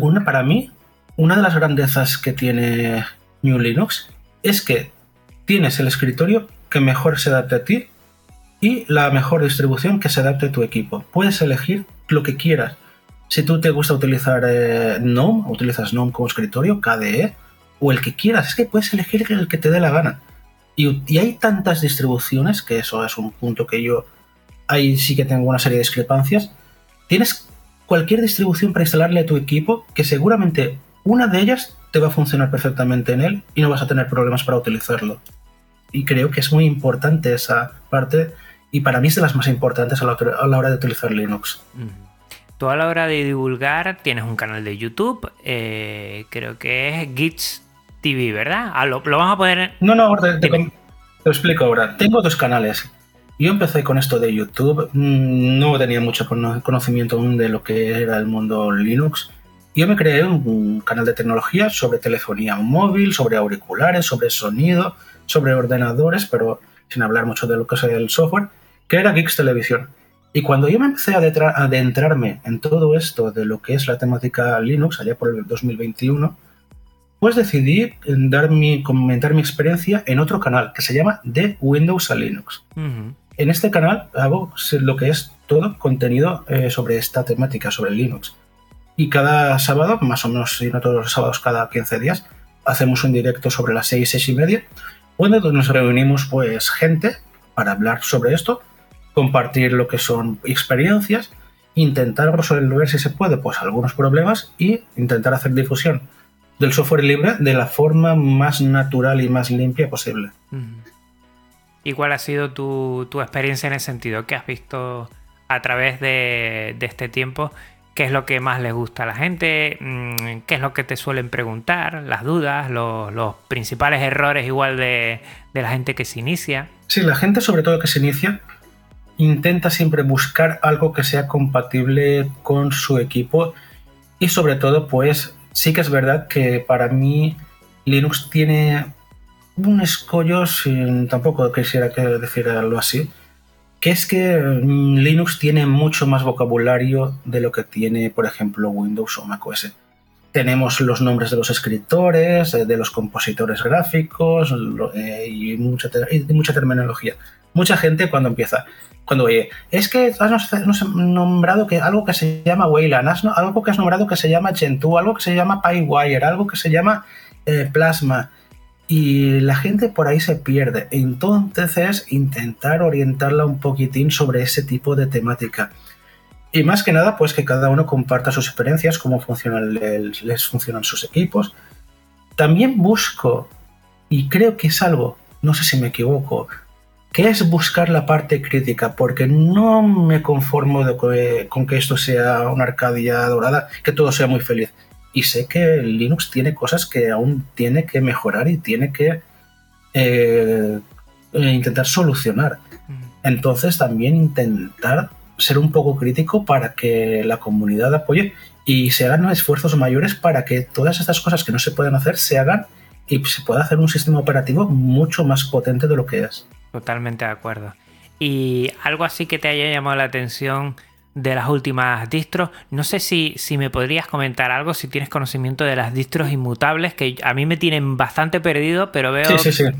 una, para mí, una de las grandezas que tiene New Linux es que tienes el escritorio que mejor se adapte a ti y la mejor distribución que se adapte a tu equipo. Puedes elegir lo que quieras. Si tú te gusta utilizar eh, GNOME, utilizas GNOME como escritorio, KDE, o el que quieras, es que puedes elegir el que te dé la gana. Y, hay tantas distribuciones, que eso es un punto que yo ahí sí que tengo una serie de discrepancias. Tienes cualquier distribución para instalarle a tu equipo que seguramente una de ellas te va a funcionar perfectamente en él y no vas a tener problemas para utilizarlo. Y creo que es muy importante esa parte y para mí es de las más importantes a la, hora de utilizar Linux. Tú a la hora de divulgar tienes un canal de YouTube, eh, creo que es Gits TV, ¿verdad? Ah, lo, vamos a poner... No, no, te, te, explico ahora. Tengo dos canales. Yo empecé con esto de YouTube, mm, no tenía mucho conocimiento aún de lo que era el mundo Linux. Yo me creé un canal de tecnología sobre telefonía móvil, sobre auriculares, sobre sonido, sobre ordenadores, pero sin hablar mucho de lo que es el software, que era Geeks Televisión. Y cuando yo me empecé a adentrarme en todo esto de lo que es la temática Linux, allá por el 2021, pues decidí dar mi, comentar mi experiencia en otro canal que se llama De Windows a Linux. En este canal hago lo que es todo contenido eh, sobre esta temática, sobre Linux. Y cada sábado, más o menos, si no todos los sábados, cada 15 días, hacemos un directo sobre las 6, 6 y media, donde nos reunimos pues gente para hablar sobre esto, compartir lo que son experiencias, intentar resolver si se puede pues algunos problemas y intentar hacer difusión del software libre de la forma más natural y más limpia posible. ¿Y cuál ha sido tu, experiencia en ese sentido? ¿Qué has visto a través de, este tiempo? ¿Qué es lo que más le gusta a la gente? Mm, ¿Qué es lo que te suelen preguntar? ¿Las dudas? ¿Los, principales errores igual de, de la gente que se inicia? Sí, la gente sobre todo que se inicia intenta siempre buscar algo que sea compatible con su equipo y sobre todo pues sí que es verdad que para mí Linux tiene un escollo, sin, tampoco quisiera decirlo así, que es que mm, Linux tiene mucho más vocabulario de lo que tiene, por ejemplo, Windows o macOS. Tenemos los nombres de los escritores, eh, de los compositores gráficos eh, y mucha, y mucha terminología. Mucha gente cuando empieza, cuando oye, es que has nombrado que algo que se llama Wayland, algo que has nombrado que se llama Gentoo, algo que se llama PyWire, algo que se llama eh, Plasma. Y la gente por ahí se pierde. Entonces, intentar orientarla un poquitín sobre ese tipo de temática. Y más que nada, pues que cada uno comparta sus experiencias, cómo funcionan, les funcionan sus equipos. También busco, y creo que es algo, no sé si me equivoco, que es buscar la parte crítica, porque no me conformo con que esto sea una Arcadia dorada, que todo sea muy feliz. Y sé que Linux tiene cosas que aún tiene que mejorar y tiene que eh, intentar solucionar. Entonces también intentar ser un poco crítico para que la comunidad apoye y se hagan esfuerzos mayores para que todas estas cosas que no se pueden hacer se hagan y se pueda hacer un sistema operativo mucho más potente de lo que es. Totalmente de acuerdo. Y algo así que te haya llamado la atención de las últimas distros. No sé si, si me podrías comentar algo, si tienes conocimiento de las distros inmutables, que a mí me tienen bastante perdido, pero veo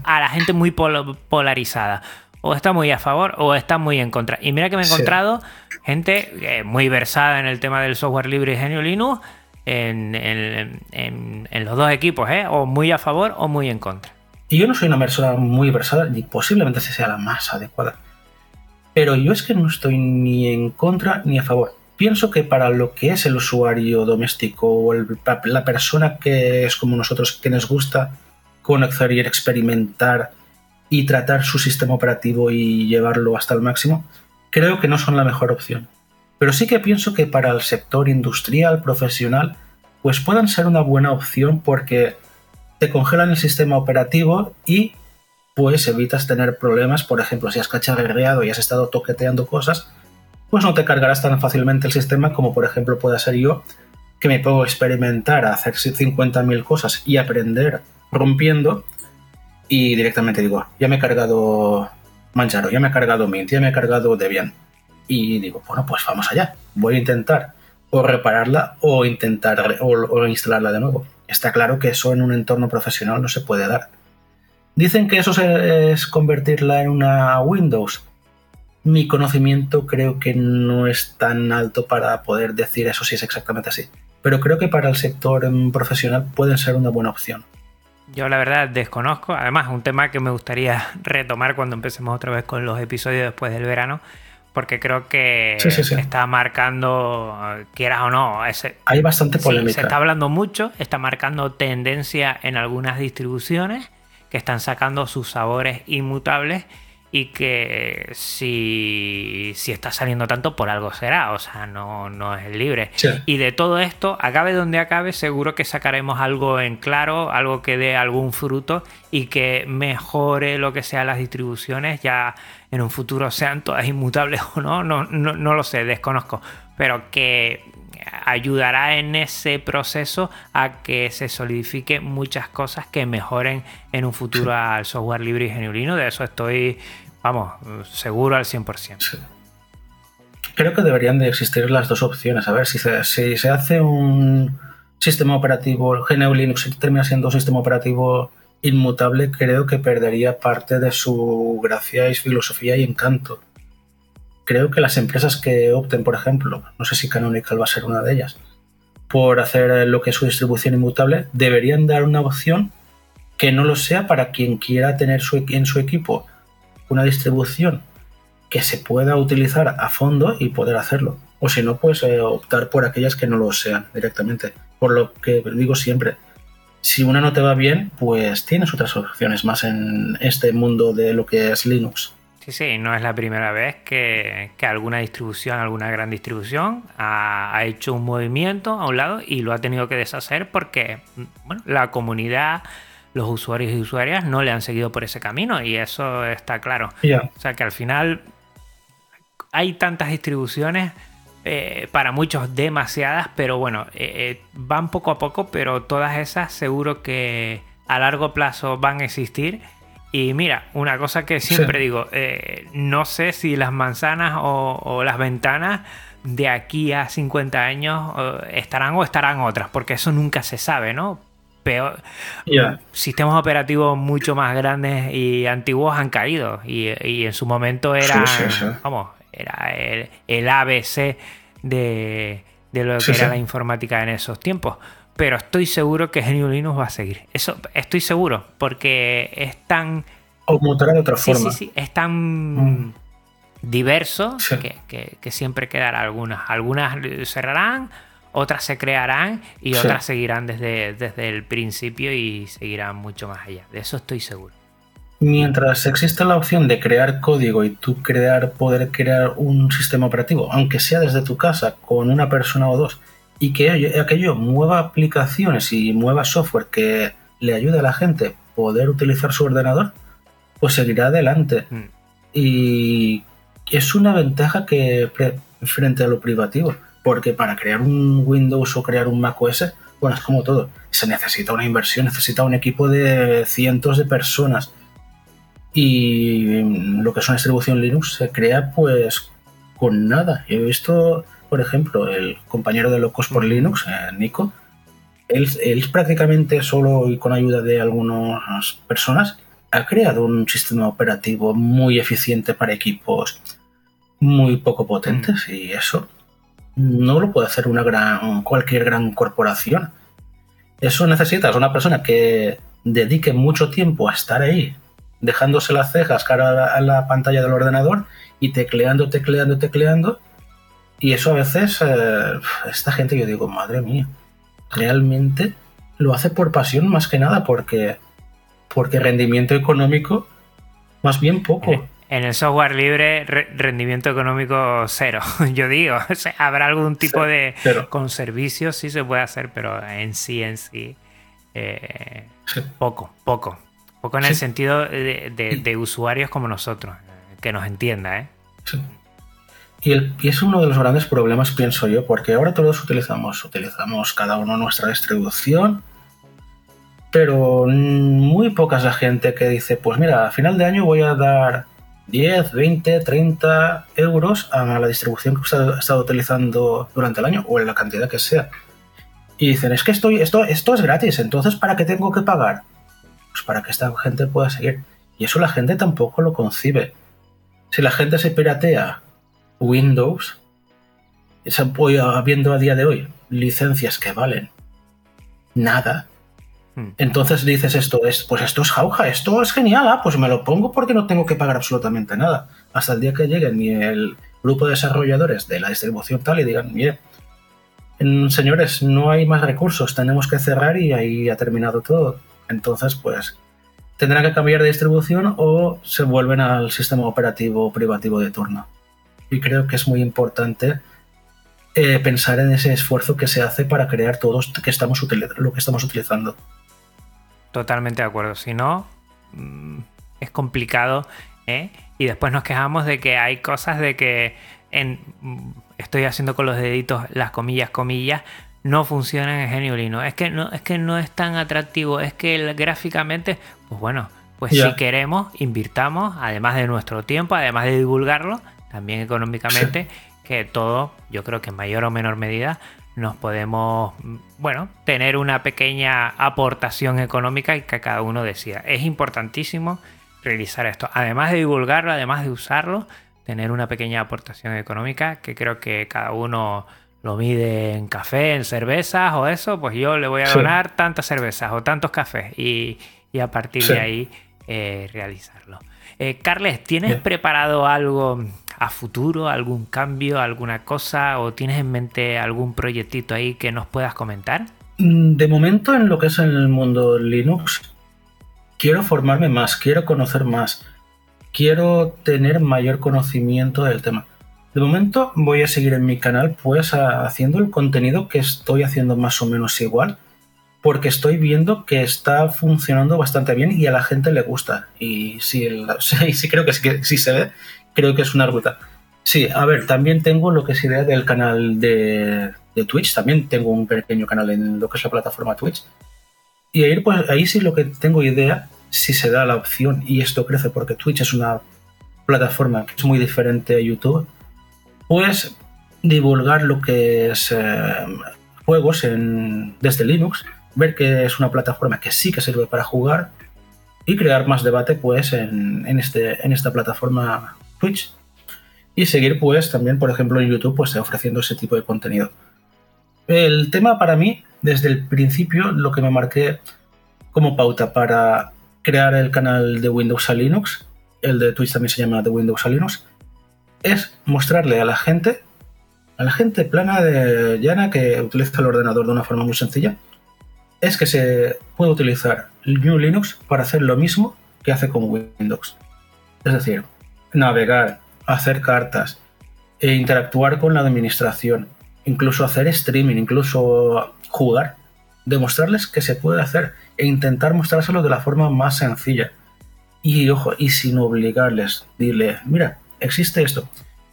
a la gente muy polarizada. O está muy a favor o está muy en contra. Y mira que me he encontrado gente eh, muy versada en el tema del software libre y genio Linux en, en los dos equipos, ¿eh? o muy a favor o muy en contra. Y yo no soy una persona muy versada, ni posiblemente sea la más adecuada. Pero yo es que no estoy ni en contra ni a favor. Pienso que para lo que es el usuario doméstico o la persona que es como nosotros, que nos gusta conocer y experimentar y tratar su sistema operativo y llevarlo hasta el máximo, creo que no son la mejor opción. Pero sí que pienso que para el sector industrial, profesional, pues puedan ser una buena opción porque te congelan el sistema operativo y pues evitas tener problemas. Por ejemplo, si has cacharreado y has estado toqueteando cosas, pues no te cargarás tan fácilmente el sistema como por ejemplo pueda ser yo, que me puedo experimentar a hacer 50.000 cosas y aprender rompiendo y directamente digo, ya me he cargado Manjaro, ya me he cargado Mint, ya me he cargado Debian. Y digo, bueno, pues vamos allá. Voy a intentar o repararla o intentar o, instalarla de nuevo. Está claro que eso en un entorno profesional no se puede dar. Dicen que eso es convertirla en una Windows. Mi conocimiento creo que no es tan alto para poder decir eso si es exactamente así. Pero creo que para el sector profesional pueden ser una buena opción. Yo la verdad desconozco, además un tema que me gustaría retomar cuando empecemos otra vez con los episodios después del verano, porque creo que está marcando, quieras o no, ese, hay bastante polémica. se está hablando mucho, está marcando tendencia en algunas distribuciones que están sacando sus sabores inmutables y que si, si, está saliendo tanto por algo será, o sea, no, no es libre. Y de todo esto, acabe donde acabe, seguro que sacaremos algo en claro, algo que dé algún fruto y que mejore lo que sean las distribuciones, ya en un futuro sean todas inmutables o no, no, no, no lo sé, desconozco, pero que ayudará en ese proceso a que se solidifique muchas cosas que mejoren en un futuro al software libre y genuino. De eso estoy, vamos, seguro al 100%. Creo que deberían de existir las dos opciones. A ver, si se, si se hace un sistema operativo, GNU Linux termina siendo un sistema operativo inmutable, creo que perdería parte de su gracia y filosofía y encanto creo que las empresas que opten, por ejemplo, no sé si Canonical va a ser una de ellas, por hacer lo que es su distribución inmutable, deberían dar una opción que no lo sea para quien quiera tener en su equipo una distribución que se pueda utilizar a fondo y poder hacerlo. O si no, pues eh, optar por aquellas que no lo sean directamente. Por lo que digo siempre, si una no te va bien, pues tienes otras opciones más en este mundo de lo que es Linux. Sí, sí, no es la primera vez que, alguna distribución, alguna gran distribución, ha, hecho un movimiento a un lado y lo ha tenido que deshacer porque bueno, la comunidad, los usuarios y usuarias no le han seguido por ese camino y eso está claro. O sea que al final hay tantas distribuciones, eh, para muchos demasiadas, pero bueno, eh, eh, van poco a poco, pero todas esas seguro que a largo plazo van a existir y mira, una cosa que siempre digo, eh, no sé si las manzanas o, las ventanas de aquí a 50 años estarán o estarán otras, porque eso nunca se sabe, ¿no? Peor, sistemas operativos mucho más grandes y antiguos han caído y, en su momento era, vamos, era el, ABC de, lo que era la informática en esos tiempos pero estoy seguro que GNU Linux va a seguir. Eso estoy seguro, porque es tan. O mutará de otra forma. Sí, sí, es tan mm. diverso que, siempre quedará algunas. Algunas cerrarán, otras se crearán y otras seguirán desde, desde el principio y seguirán mucho más allá. De eso estoy seguro. Mientras exista la opción de crear código y tú crear, poder crear un sistema operativo, aunque sea desde tu casa, con una persona o dos, y que aquello mueva aplicaciones y mueva software que le ayude a la gente poder utilizar su ordenador, pues seguirá adelante. Mm. Y es una ventaja que frente a lo privativo, porque para crear un Windows o crear un Mac OS, bueno, es como todo, se necesita una inversión, necesita un equipo de cientos de personas. Y lo que es una distribución Linux se crea pues con nada. He visto por ejemplo, el compañero de Locos por Linux, eh, Nico, él, él, prácticamente solo y con ayuda de algunas personas ha creado un sistema operativo muy eficiente para equipos muy poco potentes mm. y eso no lo puede hacer una gran, cualquier gran corporación. Eso necesitas una persona que dedique mucho tiempo a estar ahí, dejándose las cejas cara a la pantalla del ordenador y tecleando, tecleando, tecleando y eso a veces, eh, esta gente, yo digo, madre mía, realmente lo hace por pasión más que nada, porque, porque rendimiento económico Más bien poco. En el software libre, rendimiento económico cero, yo digo. habrá algún tipo de... Con servicios sí se puede hacer, pero en sí, en sí, eh, poco, poco. Poco en el sentido de, usuarios como nosotros, que nos entienda, ¿eh? Y, y, es uno de los grandes problemas, pienso yo, porque ahora todos utilizamos, utilizamos cada uno nuestra distribución, pero muy poca es la gente que dice, pues mira, a final de año voy a dar 10, 20, 30 euros a la distribución que he estado utilizando durante el año o en la cantidad que sea. Y dicen, es que esto, esto es gratis, entonces ¿para qué tengo que pagar? Pues para que esta gente pueda seguir. Y eso la gente tampoco lo concibe. Si la gente se piratea Windows, habiendo a día de hoy licencias que valen nada, Hmm. Entonces dices esto es, pues esto es jauja, esto es genial, ah, pues me lo pongo porque no tengo que pagar absolutamente nada. Hasta el día que lleguen ni el grupo de desarrolladores de la distribución tal y digan, mire, señores, no hay más recursos, tenemos que cerrar y ahí ha terminado todo. Entonces, pues tendrán que cambiar de distribución o se vuelven al sistema operativo privativo de turno. Y creo que es muy importante eh, pensar en ese esfuerzo que se hace para crear todos que estamos lo que estamos utilizando. Totalmente de acuerdo. Si no, mm, es complicado. ¿eh? Y después nos quejamos de que hay cosas de que en, mm, estoy haciendo con los deditos las comillas, comillas, no funcionan en Geniolino. Es que no, es que no es tan atractivo. Es que gráficamente, pues bueno, pues si queremos, invirtamos, además de nuestro tiempo, además de divulgarlo, también económicamente, que todo, yo creo que en mayor o menor medida, nos podemos, bueno, tener una pequeña aportación económica y que cada uno decida. Es importantísimo realizar esto. Además de divulgarlo, además de usarlo, tener una pequeña aportación económica que creo que cada uno lo mide en café, en cervezas o eso, pues yo le voy a donar tantas cervezas o tantos cafés y, a partir de ahí eh, realizarlo. Eh, Carles, ¿tienes preparado algo a futuro, algún cambio, alguna cosa o tienes en mente algún proyectito ahí que nos puedas comentar? Mm, de momento en lo que es el mundo Linux, quiero formarme más, quiero conocer más, quiero tener mayor conocimiento del tema. De momento voy a seguir en mi canal pues haciendo el contenido que estoy haciendo más o menos igual porque estoy viendo que está funcionando bastante bien y a la gente le gusta. Y sí, sí, creo que sí, se ve creo que es una ruta. Sí, a ver, también tengo lo que es idea del canal de, Twitch, también tengo un pequeño canal en lo que es la plataforma Twitch. Y ahí, pues, ahí sí lo que tengo idea, si se da la opción y esto crece porque Twitch es una plataforma que es muy diferente a YouTube, pues divulgar lo que es eh, juegos en, desde Linux, ver que es una plataforma que sí que sirve para jugar y crear más debate pues en, en, este, en esta plataforma Twitch y seguir pues también, por ejemplo, en YouTube pues ofreciendo ese tipo de contenido. El tema para mí, desde el principio, lo que me marqué como pauta para crear el canal de Windows a Linux, el de Twitch también se llama de Windows a Linux, es mostrarle a la gente, a la gente plana de llana que utiliza el ordenador de una forma muy sencilla, es que se puede utilizar New Linux para hacer lo mismo que hace con Windows. Es decir, navegar, hacer cartas, e interactuar con la administración, incluso hacer streaming, incluso jugar, demostrarles que se puede hacer e intentar mostrárselo de la forma más sencilla. Y ojo, y sin obligarles, dile, mira, existe esto.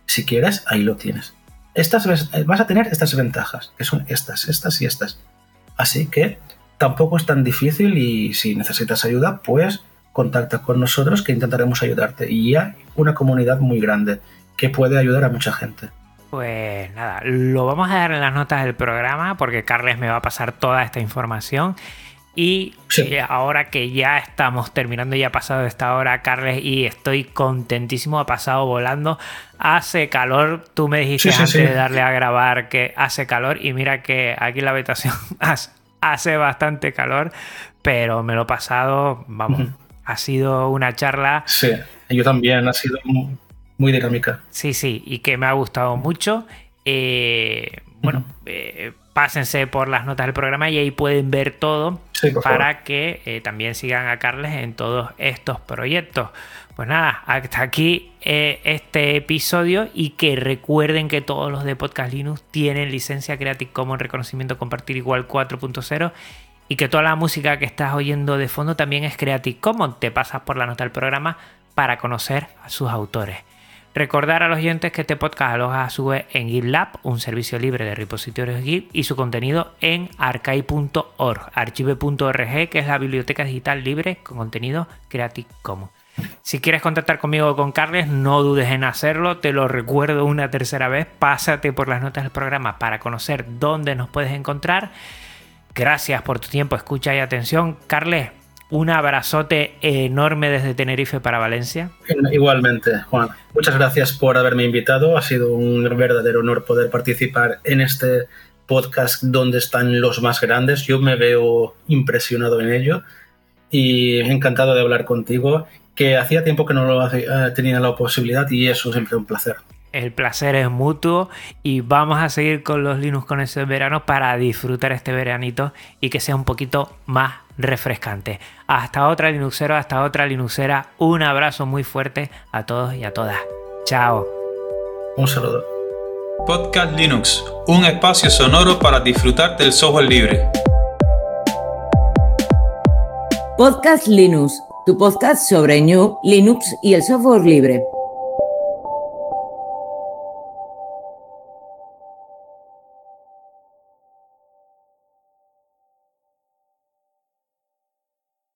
Si quieres, ahí lo tienes. Estas vas a tener estas ventajas, que son estas, estas y estas. Así que tampoco es tan difícil y si necesitas ayuda, pues contacta con nosotros que intentaremos ayudarte. Y hay una comunidad muy grande que puede ayudar a mucha gente. Pues nada, lo vamos a dar en las notas del programa porque Carles me va a pasar toda esta información. Y ahora que ya estamos terminando, ya ha pasado esta hora, Carles, y estoy contentísimo, ha pasado volando. Hace calor, tú me dijiste antes de darle a grabar que hace calor, y mira que aquí en la habitación hace bastante calor, pero me lo he pasado, vamos, ha sido una charla. Sí, yo también, ha sido muy dinámica. Sí, sí, y que me ha gustado mucho. Eh, bueno, eh, pásense por las notas del programa y ahí pueden ver todo. para que eh, también sigan a Carles en todos estos proyectos. Pues nada, hasta aquí eh, este episodio y que recuerden que todos los de Podcast Linux tienen licencia Creative Commons reconocimiento compartir igual 4.0 y que toda la música que estás oyendo de fondo también es Creative Commons. Te pasas por la nota del programa para conocer a sus autores. Recordar a los oyentes que este podcast aloja a su vez en GitLab, un servicio libre de repositorios Git, y su contenido en archive.org, archive.org, que es la biblioteca digital libre con contenido Creative Commons. Si quieres contactar conmigo o con Carles, no dudes en hacerlo. Te lo recuerdo una tercera vez. Pásate por las notas del programa para conocer dónde nos puedes encontrar. Gracias por tu tiempo, escucha y atención. Carles, un abrazote enorme desde Tenerife para Valencia. Igualmente, Juan. Muchas gracias por haberme invitado. Ha sido un verdadero honor poder participar en este podcast donde están los más grandes. Yo me veo impresionado en ello y encantado de hablar contigo, que hacía tiempo que no lo eh, tenía la posibilidad y eso siempre un placer. El placer es mutuo y vamos a seguir con los Linux con ese verano para disfrutar este veranito y que sea un poquito más refrescante. Hasta otra Linuxero, hasta otra Linuxera. Un abrazo muy fuerte a todos y a todas. Chao. Un saludo. Podcast Linux, un espacio sonoro para disfrutar del software libre. Podcast Linux, tu podcast sobre New, Linux y el software libre.